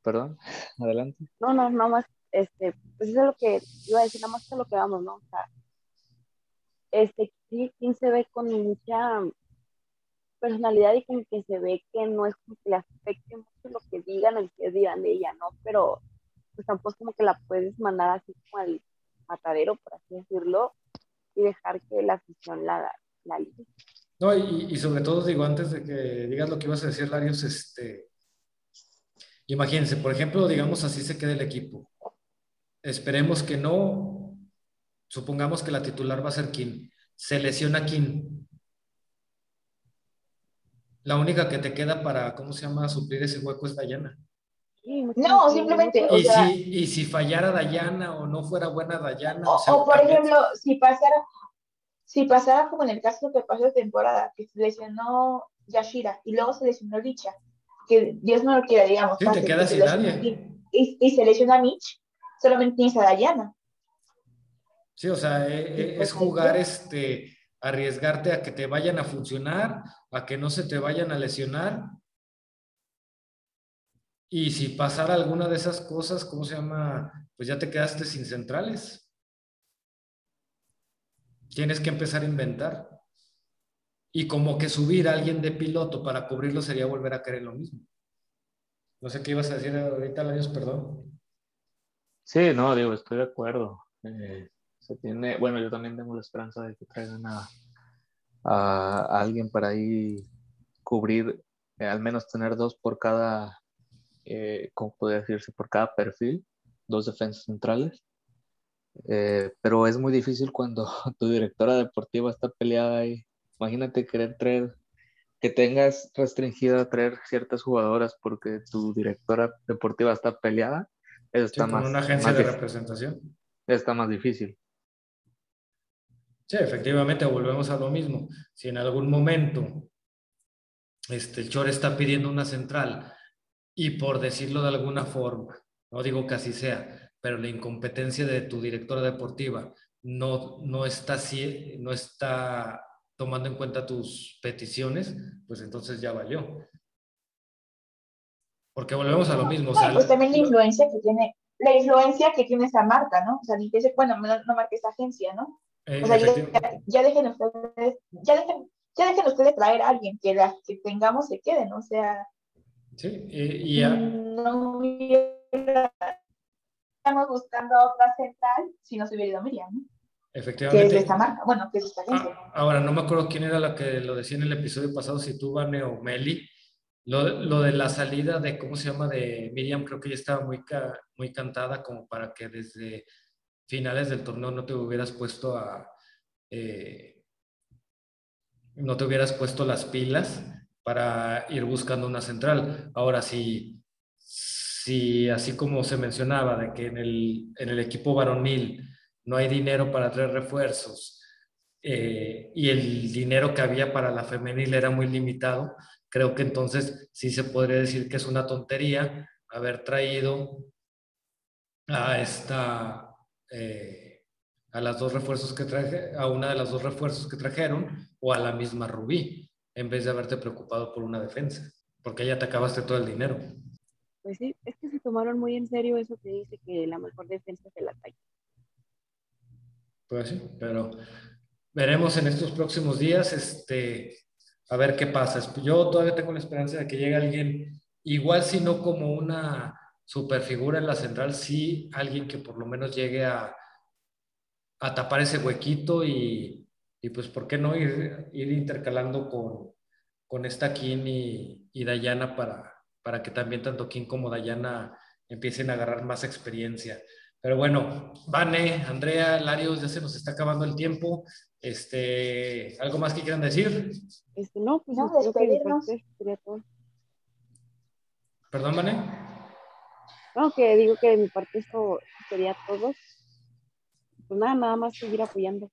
Perdón, adelante. No, no, no más, este, pues eso es lo que iba a decir, nada más que lo que vamos, ¿no? O sea, este, sí, se ve con mucha personalidad y como que se ve que no es como que le afecte mucho lo que digan, el que digan de ella, ¿no? Pero pues tampoco como que la puedes mandar así como al matadero, por así decirlo, y dejar que la afición la, la no, y, sobre todo, digo, antes de que digas lo que ibas a decir, Larios, este, imagínense, por ejemplo, digamos así se queda el equipo. Esperemos que no, supongamos que la titular va a ser Kim. Se lesiona Kim. La única que te queda para, ¿cómo se llama?, suplir ese hueco es Dayana. no, simplemente. y, si, y si fallara Dayana o no fuera buena Dayana. O, por ejemplo, si pasara, si pasara como en el caso que pasó de temporada, que se lesionó Yashira y luego se lesionó Richa, que Dios no lo quiera, digamos. Sí, te quedas sin nadie. Y, y, se lesiona Mitch, solamente tienes a Dayana. Sí, o sea, e, e, es, jugar este arriesgarte a que te vayan a funcionar, a que no se te vayan a lesionar y si pasara alguna de esas cosas, ¿cómo se llama? Pues ya te quedaste sin centrales. Tienes que empezar a inventar. Y como que subir a alguien de piloto para cubrirlo sería volver a querer lo mismo. No sé qué ibas a decir ahorita, Larios, perdón. Sí, no, digo, estoy de acuerdo. Eh, se tiene, bueno, yo también tengo la esperanza de que traigan a, alguien para ahí cubrir, eh, al menos tener dos por cada eh, podría decirse, por cada perfil, dos defensas centrales. Eh, pero es muy difícil cuando tu directora deportiva está peleada ahí. Imagínate querer traer, que tengas restringida traer ciertas jugadoras porque tu directora deportiva está peleada. Eso está más. una agencia de representación. Está más difícil. Sí, efectivamente, volvemos a lo mismo. Si en algún momento este, el Chor está pidiendo una central y por decirlo de alguna forma, no digo que así sea, pero la incompetencia de tu directora deportiva no, no, está, no está tomando en cuenta tus peticiones, pues entonces ya valió. Porque volvemos a lo mismo. pues también la influencia que tiene, la influencia que tiene esa marca, ¿no? O sea, bueno, no, no marca esa agencia, ¿no? o sea, ya, dejen ustedes, ya dejen, ya dejen ustedes traer a alguien que las que tengamos se queden, ¿no? o sea, Sí, y, ya. No estamos buscando otra central si no se hubiera ido Miriam. Efectivamente. Que es esta marca, bueno, que es esta ah, ahora, no me acuerdo quién era la que lo decía en el episodio pasado, si tú, Vane o Meli. Lo, lo, de la salida de, ¿cómo se llama? De Miriam, creo que ya estaba muy, muy cantada como para que desde finales del torneo no te hubieras puesto a... Eh, no te hubieras puesto las pilas para ir buscando una central. Ahora, si, si así como se mencionaba, de que en el, en el equipo varonil no hay dinero para tres refuerzos eh, y el dinero que había para la femenil era muy limitado, creo que entonces sí se podría decir que es una tontería haber traído a esta... Eh, a las dos refuerzos que traje, a una de las dos refuerzos que trajeron o a la misma Rubí en vez de haberte preocupado por una defensa, porque ya te acabaste todo el dinero. Pues sí, tomaron muy en serio eso que dice que la mejor defensa es el ataque. Pues sí, pero veremos en estos próximos días este, a ver qué pasa. Yo todavía tengo la esperanza de que llegue alguien, igual si no como una superfigura en la central, sí alguien que por lo menos llegue a, tapar ese huequito y, y pues, ¿por qué no ir, ir intercalando con, con esta Kim y, y Dayana para, para que también tanto Kim como Dayana empiecen a agarrar más experiencia? Pero bueno, Vane, Andrea, Larios, ya se nos está acabando el tiempo. Este, ¿Algo más que quieran decir? Este, no, pues no, despedirnos. ¿Perdón, Vane? No, que digo que de mi parte esto sería todo. Pues nada, nada más seguir apoyando.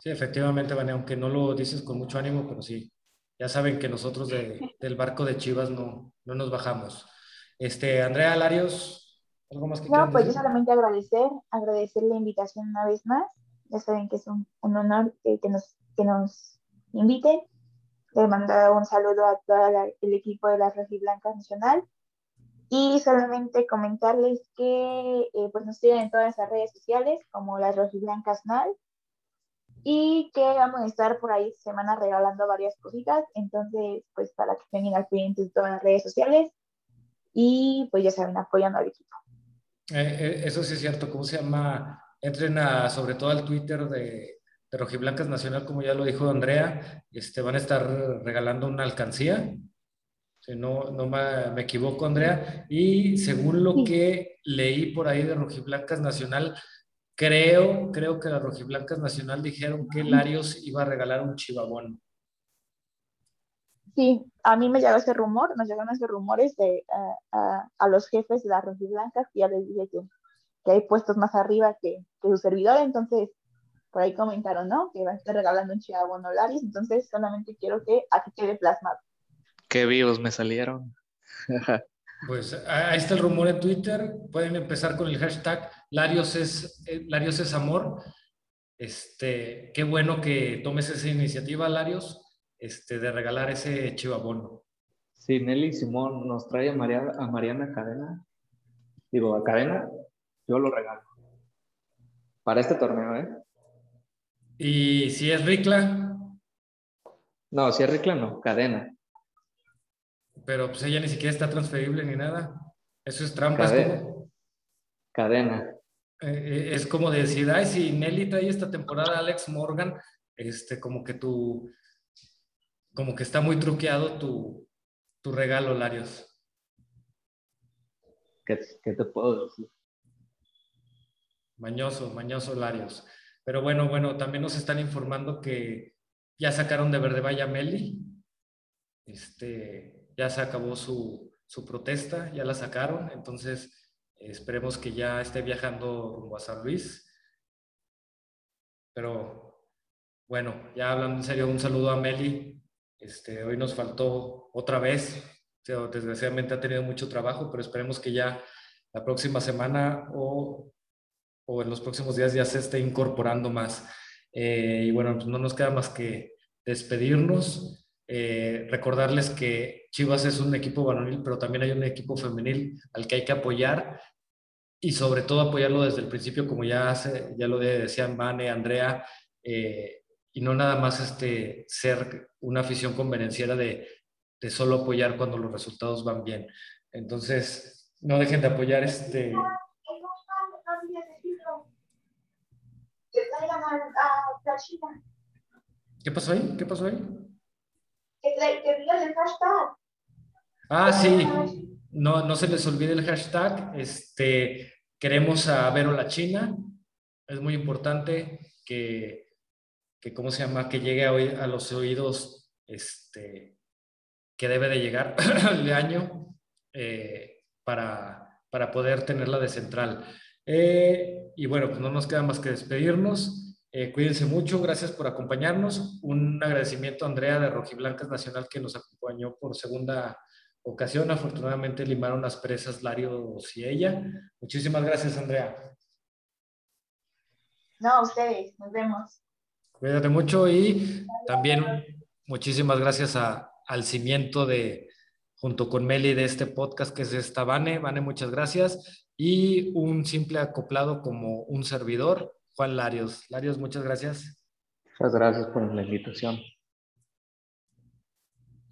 Sí, efectivamente, Vane, aunque no lo dices con mucho ánimo, pero sí, ya saben que nosotros del barco de Chivas no, no nos bajamos. Este, Andrea Larios, ¿algo más que No, pues yo solamente agradecer, agradecer la invitación una vez más. Ya saben que es un, honor que, nos, que nos inviten. Le mando un saludo a todo el equipo de la Blanca Nacional. Y solamente comentarles que eh, pues nos tienen en todas las redes sociales como las Rojiblancas NAL y que vamos a estar por ahí semana regalando varias cositas, entonces pues para que tengan al pendiente de todas las redes sociales y pues ya saben, apoyando al equipo. Eh, eh, eso sí es cierto, ¿cómo se llama? Entren a, sobre todo al Twitter de, de Rojiblancas Nacional, como ya lo dijo Andrea, este, van a estar regalando una alcancía, si no, no me, me equivoco Andrea, y según lo que leí por ahí de Rojiblancas Nacional, Creo, creo que las rojiblancas nacional dijeron que Larios iba a regalar un chivabón. Sí, a mí me llegó ese rumor, nos llegaron esos rumores de, a, los jefes de las Blancas que ya les dije que, que, hay puestos más arriba que, que, su servidor, entonces por ahí comentaron, ¿no? Que va a estar regalando un Chihuahua Laris, entonces solamente quiero que aquí quede plasmado. Qué vivos me salieron. pues ahí está el rumor en Twitter, pueden empezar con el hashtag Larios es, eh, Larios es amor. Este, qué bueno que tomes esa iniciativa, Larios este, de regalar ese chivabono. Sí, Nelly Simón nos trae a, María, a Mariana Cadena. Digo, a Cadena, yo lo regalo. Para este torneo, ¿eh? ¿Y si es Ricla? No, si es Ricla, no, Cadena. Pero pues ella ni siquiera está transferible ni nada. Eso es trampa. Cadena. Cadena. Eh, eh, es como decir, ay, si Nelly trae esta temporada Alex Morgan, este, como que tu, como que está muy truqueado tu, regalo, Larios. ¿Qué, te puedo decir? Mañoso, mañoso Larios. Pero bueno, bueno, también nos están informando que ya sacaron de Verde Vaya Meli. Este, ya se acabó su, su protesta, ya la sacaron. Entonces, esperemos que ya esté viajando rumbo a San Luis. Pero bueno, ya hablando en serio, un saludo a Meli, este, hoy nos faltó otra vez, desgraciadamente ha tenido mucho trabajo, pero esperemos que ya la próxima semana o, en los próximos días ya se esté incorporando más. Eh, y bueno, pues no nos queda más que despedirnos. Eh, recordarles que Chivas es un equipo varonil, pero también hay un equipo femenil al que hay que apoyar y sobre todo apoyarlo desde el principio, como ya, hace, ya lo decían Mane, Andrea, eh, y no nada más este, ser una afición convenenciera de, de solo apoyar cuando los resultados van bien. Entonces, no dejen de apoyar este... ¿Qué pasó ahí? ¿Qué pasó ahí? Ah, sí. No, no se les olvide el hashtag. Este, queremos a Vero la China. Es muy importante que que ¿cómo se llama? Que llegue a, a los oídos este, que debe de llegar al año eh, para, para, poder tenerla de central. Eh, y bueno, pues no nos queda más que despedirnos. Eh, cuídense mucho, gracias por acompañarnos. Un agradecimiento a Andrea de Rojiblancas Nacional que nos acompañó por segunda ocasión. Afortunadamente limaron las presas Larios y ella. Muchísimas gracias, Andrea. No, ustedes, nos vemos. Cuídate mucho y también muchísimas gracias al cimiento de, junto con Meli, de este podcast que es esta Vane. Vane, muchas gracias. Y un simple acoplado como un servidor, Juan Larios. Larios, muchas gracias. Muchas gracias por la invitación.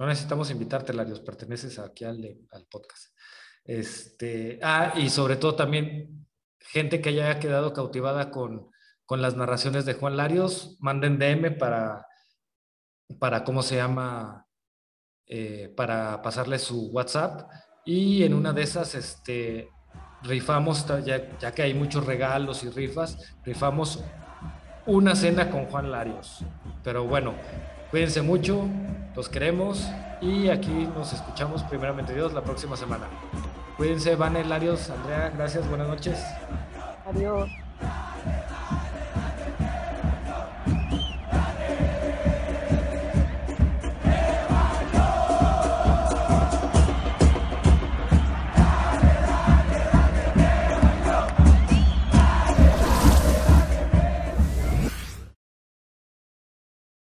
No necesitamos invitarte, Larios, perteneces aquí al, al podcast. Este, ah, y sobre todo también gente que haya quedado cautivada con, con las narraciones de Juan Larios, manden DM para, para ¿cómo se llama? Eh, para pasarle su WhatsApp y en una de esas, este, rifamos, ya, ya que hay muchos regalos y rifas, rifamos una cena con Juan Larios. Pero bueno, cuídense mucho, los queremos y aquí nos escuchamos primeramente Dios la próxima semana. Cuídense, Vane, Larios, Andrea, gracias, buenas noches. Adiós.